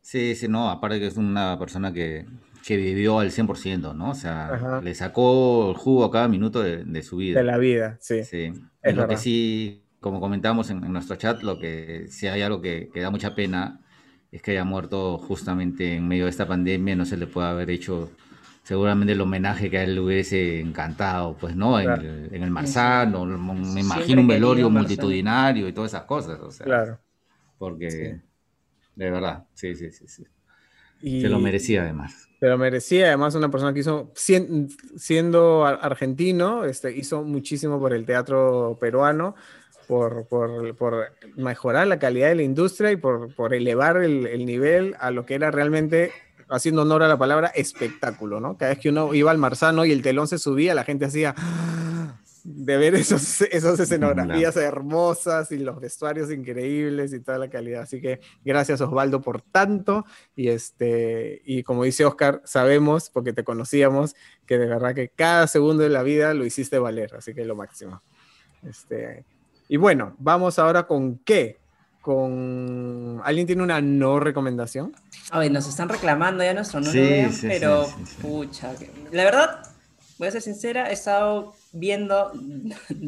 Sí, sí, no, aparte que es una persona que, que vivió al 100%, ¿no? O sea, le sacó el jugo a cada minuto de, su vida. De la vida, sí. Sí, es lo que sí, como comentamos en, nuestro chat, lo que sí hay algo que, que da mucha pena es que haya muerto justamente en medio de esta pandemia, no se le puede haber hecho seguramente el homenaje que a él le hubiese encantado, pues, ¿no? En, el, en el Marzano, me imagino un velorio multitudinario y todas esas cosas, o sea. Claro. Porque, de verdad, sí, sí, sí, sí. se lo merecía además. Se lo merecía, además una persona que hizo, siendo argentino, este, hizo muchísimo por el teatro peruano, por, por, por, mejorar la calidad de la industria y por, por elevar el, el, nivel a lo que era realmente, haciendo honor a la palabra, espectáculo, ¿no? Cada vez que uno iba al Marzano y el telón se subía, la gente hacía de ver esos, esas escenografías hermosas y los vestuarios increíbles y toda la calidad. Así que gracias Osvaldo por tanto y este y como dice Oscar, sabemos porque te conocíamos que de verdad que cada segundo de la vida lo hiciste valer, así que lo máximo. Este, y bueno, vamos ahora con qué. con... ¿Alguien tiene una no recomendación? Ay, nos están reclamando ya nuestro no lo vean, pero pucha. La verdad, voy a ser sincera, he estado viendo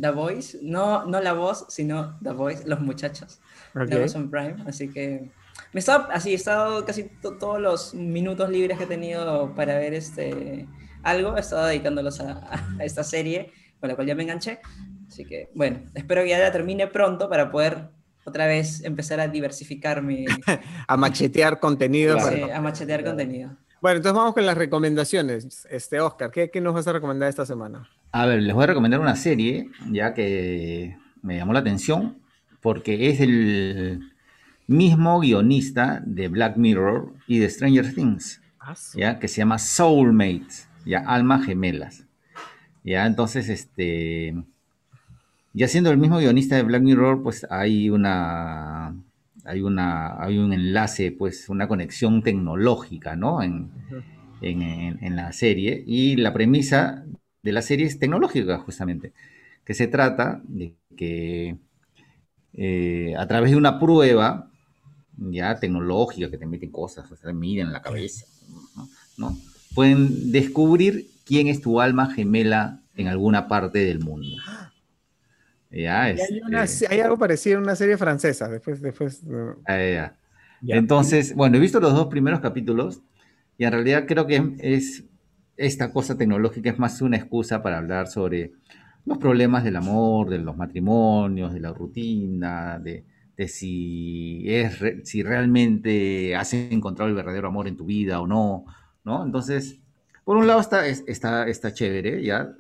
The Voice, no, no la voz, sino The Voice, los muchachos de Amazon Prime, así que me he estado, así, he estado casi todos los minutos libres que he tenido para ver este algo, he estado dedicándolos a, esta serie, con la cual ya me enganché, así que bueno, espero que ya la termine pronto para poder otra vez empezar a diversificarme. a machetear contenido. Sí, a machetear contenido. Bueno, entonces vamos con las recomendaciones. Este, Oscar, ¿qué, ¿qué, nos vas a recomendar esta semana? A ver, les voy a recomendar una serie, ya que me llamó la atención, porque es el mismo guionista de Black Mirror y de Stranger Things, ah, ya que se llama Soulmates, ya almas gemelas. Ya, entonces, este, ya siendo el mismo guionista de Black Mirror, pues hay una hay, una, hay un enlace, pues una conexión tecnológica, ¿no? En, la serie. Y la premisa de la serie es tecnológica, justamente, que se trata de que eh, a través de una prueba ya tecnológica que te meten cosas, o sea, miden la cabeza, ¿no? Pueden descubrir quién es tu alma gemela en alguna parte del mundo. Este hay, algo parecido en una serie francesa, después... después ah, Entonces, bueno, he visto los dos primeros capítulos y en realidad creo que es esta cosa tecnológica es más una excusa para hablar sobre los problemas del amor, de los matrimonios, de la rutina, de, si, es, si realmente has encontrado el verdadero amor en tu vida o no, ¿no? Entonces, por un lado está, está, está chévere, ¿ya?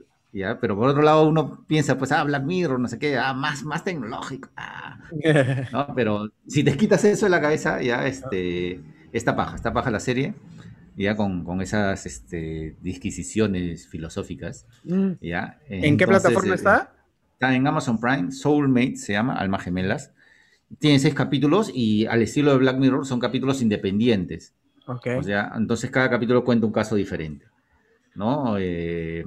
Pero por otro lado uno piensa, pues, ah, Black Mirror, no sé qué, ah, más, más tecnológico, ah, ¿no? Pero si te quitas eso de la cabeza, ya, este, esta paja, esta paja la serie, ya con, con esas, este, disquisiciones filosóficas, mm. ¿ya? ¿En qué plataforma está? Está en Amazon Prime, Soulmate se llama, Alma Gemelas. Tiene seis capítulos y al estilo de Black Mirror son capítulos independientes. Okay. O sea, entonces cada capítulo cuenta un caso diferente, ¿no? Eh,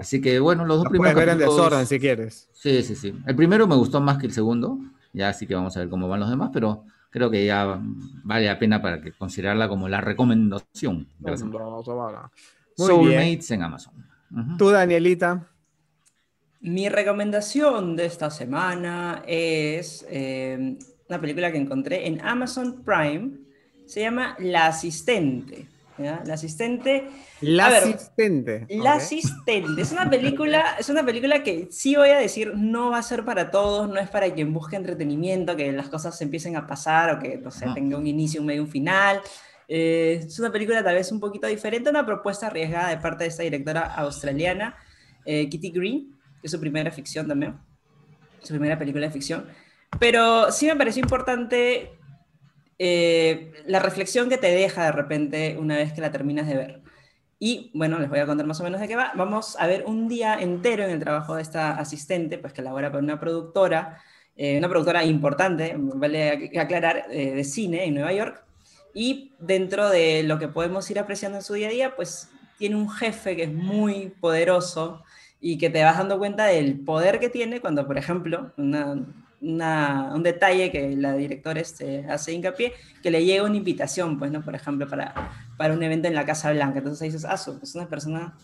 Así que bueno, los dos primeros. Puedes ver en desorden si quieres. Sí, sí, sí. El primero me gustó más que el segundo. Ya así que vamos a ver cómo van los demás, pero creo que ya vale la pena para que considerarla como la recomendación. Soulmates en Amazon. Tú, Danielita. Mi recomendación de esta semana es eh, una película que encontré en Amazon Prime. Se llama La Asistente. La asistente. La asistente. La asistente. Es una película, es una película que sí voy a decir, no va a ser para todos, no es para quien busque entretenimiento, que las cosas se empiecen a pasar o que, no sé, tenga un inicio, un medio, un final. Eh, es una película tal vez un poquito diferente, una propuesta arriesgada de parte de esta directora australiana, eh, Kitty Green, que es su primera ficción también, su primera película de ficción. Pero sí me pareció importante eh, la reflexión que te deja de repente una vez que la terminas de ver. Y bueno, les voy a contar más o menos de qué va. Vamos a ver un día entero en el trabajo de esta asistente, pues que labora para una productora, eh, una productora importante, vale aclarar, eh, de cine en Nueva York. Y dentro de lo que podemos ir apreciando en su día a día, pues tiene un jefe que es muy poderoso y que te vas dando cuenta del poder que tiene cuando, por ejemplo, una, un detalle que la directora este, hace hincapié, que le llega una invitación, pues, ¿no? Por ejemplo, para, para un evento en la Casa Blanca. Entonces ahí dices, ah, es una persona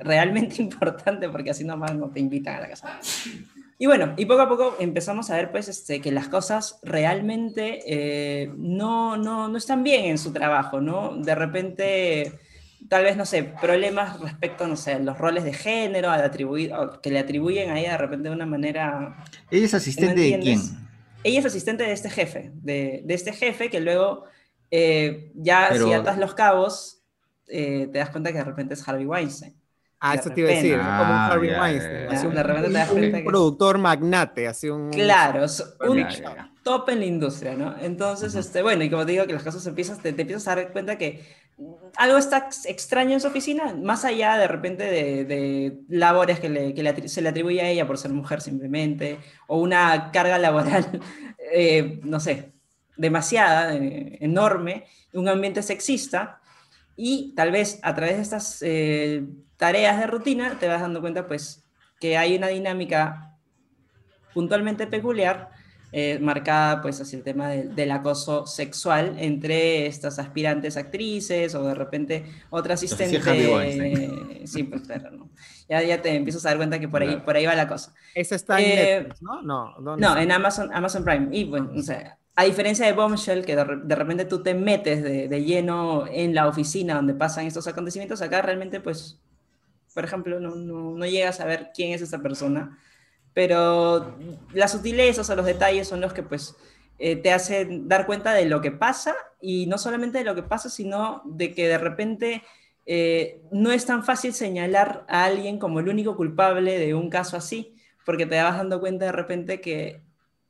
realmente importante porque así nomás no te invitan a la Casa Blanca. Y bueno, y poco a poco empezamos a ver pues este, que las cosas realmente eh, no, no, no están bien en su trabajo, ¿no? De repente tal vez, no sé, problemas respecto, no sé, los roles de género, al atribuir, que le atribuyen a ella de repente de una manera... ¿Ella es asistente de quién? Ella es asistente de este jefe, de, de este jefe que luego eh, ya si atas los cabos, eh, te das cuenta que de repente es Harvey Weinstein. Ah, eso te iba a decir, como un ah, Harvey Weinstein. un, de repente te das cuenta un productor magnate, así un... Claro, un top en la industria, ¿no? Entonces, este, bueno, y como te digo, que las cosas empiezas, te, te empiezas a dar cuenta que algo está extraño en su oficina, más allá de repente de, labores que, se le atribuye a ella por ser mujer simplemente, o una carga laboral, eh, no sé, demasiada, eh, enorme, un ambiente sexista, y tal vez a través de estas eh, tareas de rutina te vas dando cuenta pues que hay una dinámica puntualmente peculiar eh, marcada pues hacia el tema del acoso sexual entre estas aspirantes actrices o de repente otra asistente. sí, pues claro, ¿no? Ya, ya te empiezas a dar cuenta que por ahí, por ahí va la cosa. Esa está en eh, Netflix, ¿no? No, no en Amazon, Amazon Prime. Y bueno, o sea, a diferencia de Bombshell, que de, repente tú te metes de, de, lleno en la oficina donde pasan estos acontecimientos, acá realmente, pues, por ejemplo, no, no, no llegas a ver quién es esa persona pero las sutilezas o los detalles son los que pues eh, te hacen dar cuenta de lo que pasa y no solamente de lo que pasa, sino de que de repente eh, no es tan fácil señalar a alguien como el único culpable de un caso así, porque te vas dando cuenta de repente que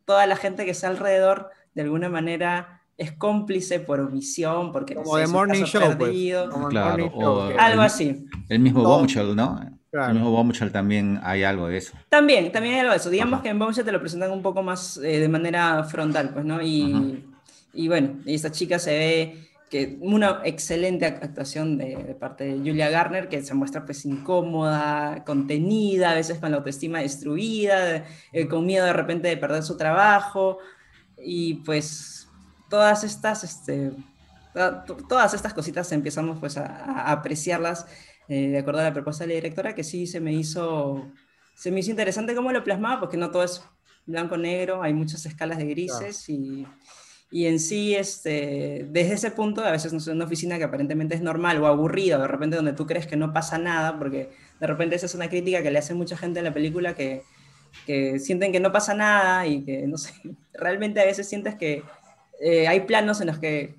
toda la gente que está alrededor de alguna manera es cómplice por omisión, porque como de Morning Show, pues. algo así. El mismo Bombshell, ¿no? En Bombshell también hay algo de eso. También, también hay algo de eso. Digamos que en Bombshell te lo presentan un poco más eh, de manera frontal, pues, ¿no? Y, y bueno, y esta chica se ve que una excelente actuación de, parte de Julia Garner, que se muestra pues incómoda, contenida, a veces con la autoestima destruida, eh, con miedo de repente de perder su trabajo, y pues todas estas, este, todas estas cositas empezamos pues a, a apreciarlas eh, de acuerdo a la propuesta de la directora, que sí se me hizo, se me hizo interesante cómo lo plasmaba, porque no todo es blanco-negro, hay muchas escalas de grises y, y, en sí, este, desde ese punto, a veces no es una oficina que aparentemente es normal o aburrida, de repente donde tú crees que no pasa nada, porque de repente esa es una crítica que le hace mucha gente a la película que, que sienten que no pasa nada y que, no sé, realmente a veces sientes que eh, hay planos en los que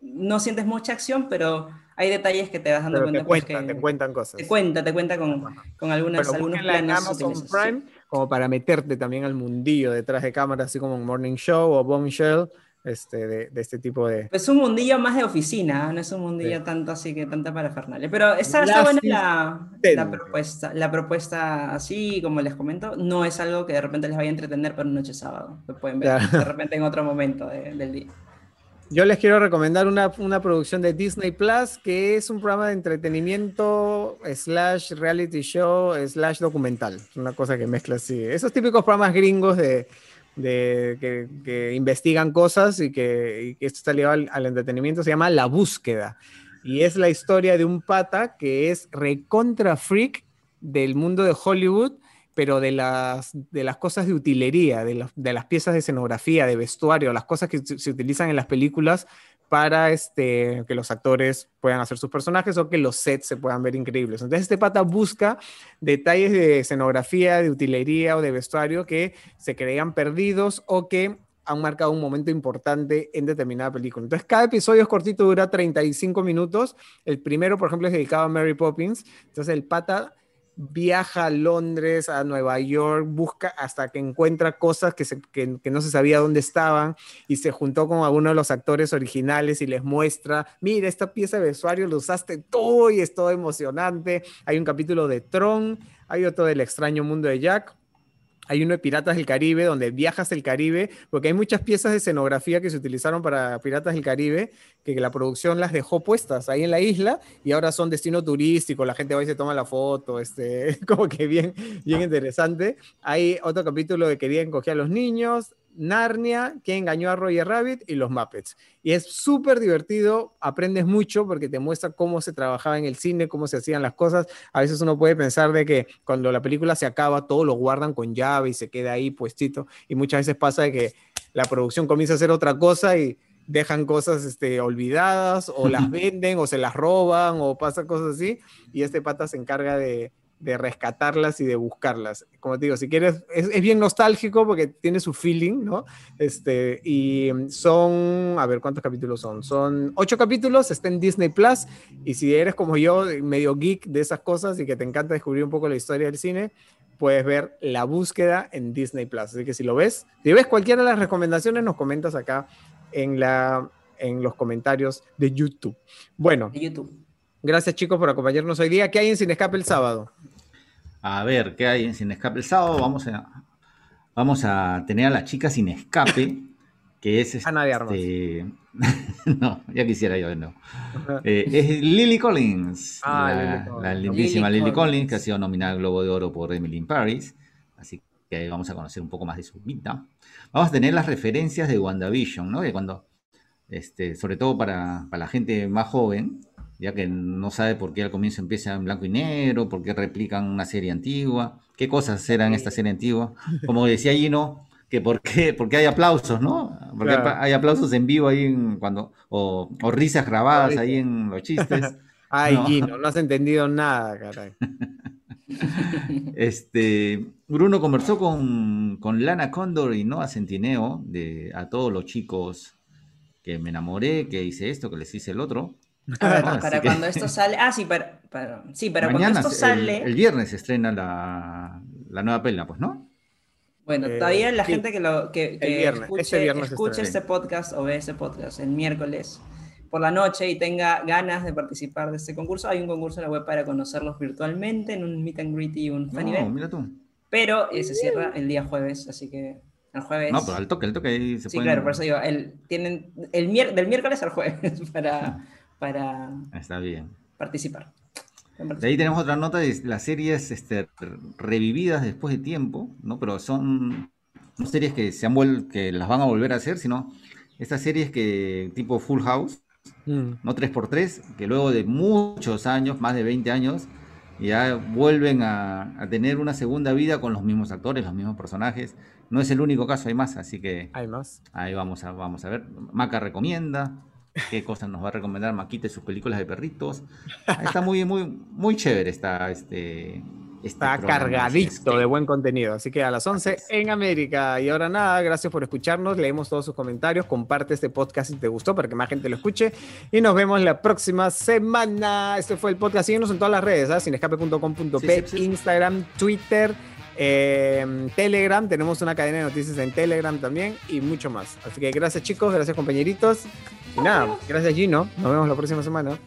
no sientes mucha acción, pero hay detalles que te vas dando cuenta. Te, pues, cuentan, te cuentan cosas. Te cuenta, te cuenta con, con algunas, algunos planes. Amazon Prime, como para meterte también al mundillo detrás de cámara, así como un Morning Show o Bombshell. Este, de, de, este tipo de... Es un mundillo más de oficina, no es un mundillo tanto así que tanta parafernalia. Pero está, está buena la, la, propuesta. La propuesta, así como les comento, no es algo que de repente les vaya a entretener para una noche sábado. Lo pueden ver de repente en otro momento del día. Yo les quiero recomendar una, una, producción de Disney Plus que es un programa de entretenimiento slash reality show slash documental. Una cosa que mezcla así. Esos típicos programas gringos de, de que, que, investigan cosas y que, y que, esto está ligado al, al, entretenimiento se llama La Búsqueda. Y es la historia de un pata que es recontra freak del mundo de Hollywood pero de las, de las cosas de utilería, de, de, las piezas de escenografía, de vestuario, las cosas que se, utilizan en las películas para este, que los actores puedan hacer sus personajes o que los sets se puedan ver increíbles. Entonces este pata busca detalles de escenografía, de utilería o de vestuario que se creían perdidos o que han marcado un momento importante en determinada película. Entonces, cada episodio es cortito, dura 35 minutos. El primero, por ejemplo, es dedicado a Mary Poppins. Entonces, el pata viaja a Londres, a Nueva York, busca hasta que encuentra cosas que, no se sabía dónde estaban y se juntó con alguno de los actores originales y les muestra, mira, esta pieza de vestuario lo usaste tú y es todo emocionante. Hay un capítulo de Tron, hay otro del extraño mundo de Jack hay uno de Piratas del Caribe, donde viajas el Caribe, porque hay muchas piezas de escenografía que se utilizaron para Piratas del Caribe, que la producción las dejó puestas ahí en la isla y ahora son destino turístico, la gente va y se toma la foto, este, como que bien, bien interesante. Hay otro capítulo de Querían coger a los niños, Narnia, que engañó a Roger Rabbit y los Muppets. Y es súper divertido, aprendes mucho porque te muestra cómo se trabajaba en el cine, cómo se hacían las cosas. A veces uno puede pensar de que cuando la película se acaba, todo lo guardan con llave y se queda ahí puestito. Y muchas veces pasa de que la producción comienza a hacer otra cosa y dejan cosas este, olvidadas o las venden o se las roban o pasa cosas así. Y este pata se encarga de, de rescatarlas y de buscarlas. Como te digo, si quieres, es, bien nostálgico porque tiene su feeling, ¿no? Este, y son, a ver, ¿cuántos capítulos son? Son ocho capítulos, está en Disney Plus, y si eres como yo, medio geek de esas cosas y que te encanta descubrir un poco la historia del cine, puedes ver La Búsqueda en Disney Plus. Así que si lo ves, si ves cualquiera de las recomendaciones, nos comentas acá en, la, en los comentarios de YouTube. Bueno. YouTube. Gracias chicos por acompañarnos hoy día. ¿Qué hay en Sin Escape el sábado? A ver, ¿qué hay en Sin Escape el sábado? Vamos a, vamos a tener a la chica Sin Escape, que es... Ana de Armas. Este, no, ya quisiera yo, no. Eh, es Lily Collins, ah, la, Lily la, lindísima Lily, Lily Collins. que ha sido nominada al Globo de Oro por Emily in Paris. Así que vamos a conocer un poco más de su vida. Vamos a tener las referencias de WandaVision, ¿no? De cuando, este, sobre todo para, para la gente más joven, ya que no sabe por qué al comienzo empieza en blanco y negro, por qué replican una serie antigua, qué cosas eran esta serie antigua. Como decía Gino, que por qué, porque hay aplausos, ¿no? Porque hay aplausos en vivo ahí cuando, o, risas grabadas ahí en los chistes. Ay, Gino, no has entendido nada, caray. Este, Bruno conversó con, con Lana Condor y Noah Centineo de a todos los chicos que me enamoré, que hice esto, que les hice el otro. Para cuando esto sale. Ah, sí, para, sí, pero cuando esto sale. El, viernes se estrena la, la, nueva pela, pues, ¿no? Bueno, eh, todavía la gente que, lo, que, escuche, escuche este podcast o ve ese podcast el miércoles por la noche y tenga ganas de participar de este concurso, hay un concurso en la web para conocerlos virtualmente en un meet and greet y un fan no, mira tú. Pero se cierra el día jueves, así que el jueves. No, pero al toque, el toque ahí se Sí, claro, por eso digo, el, tienen el del miércoles al jueves para, para Está bien. participar. De ahí tenemos otra nota de las series este, revividas después de tiempo, ¿no? Pero son no series que se han que las van a volver a hacer, sino estas series que tipo Full House, mm. no 3x3, que luego de muchos años, más de 20 años, ya vuelven a, a, tener una segunda vida con los mismos actores, los mismos personajes. No es el único caso, hay más, así que hay más. Ahí vamos a, vamos a ver. Maca recomienda, qué cosas nos va a recomendar Maquite sus películas de perritos. Está muy, muy, muy chévere está este. este está cargadito de buen contenido. Así que a las 11 en América. Y ahora nada, gracias por escucharnos. Leemos todos sus comentarios. Comparte este podcast si te gustó para que más gente lo escuche. Y nos vemos la próxima semana. Este fue el podcast. Síguenos en todas las redes: ¿eh? sinescape.com.p, Instagram, Twitter. Em, Telegram, tenemos una cadena de noticias en Telegram también y mucho más. Así que gracias chicos, gracias compañeritos. Y nada, gracias Gino. Nos vemos la próxima semana.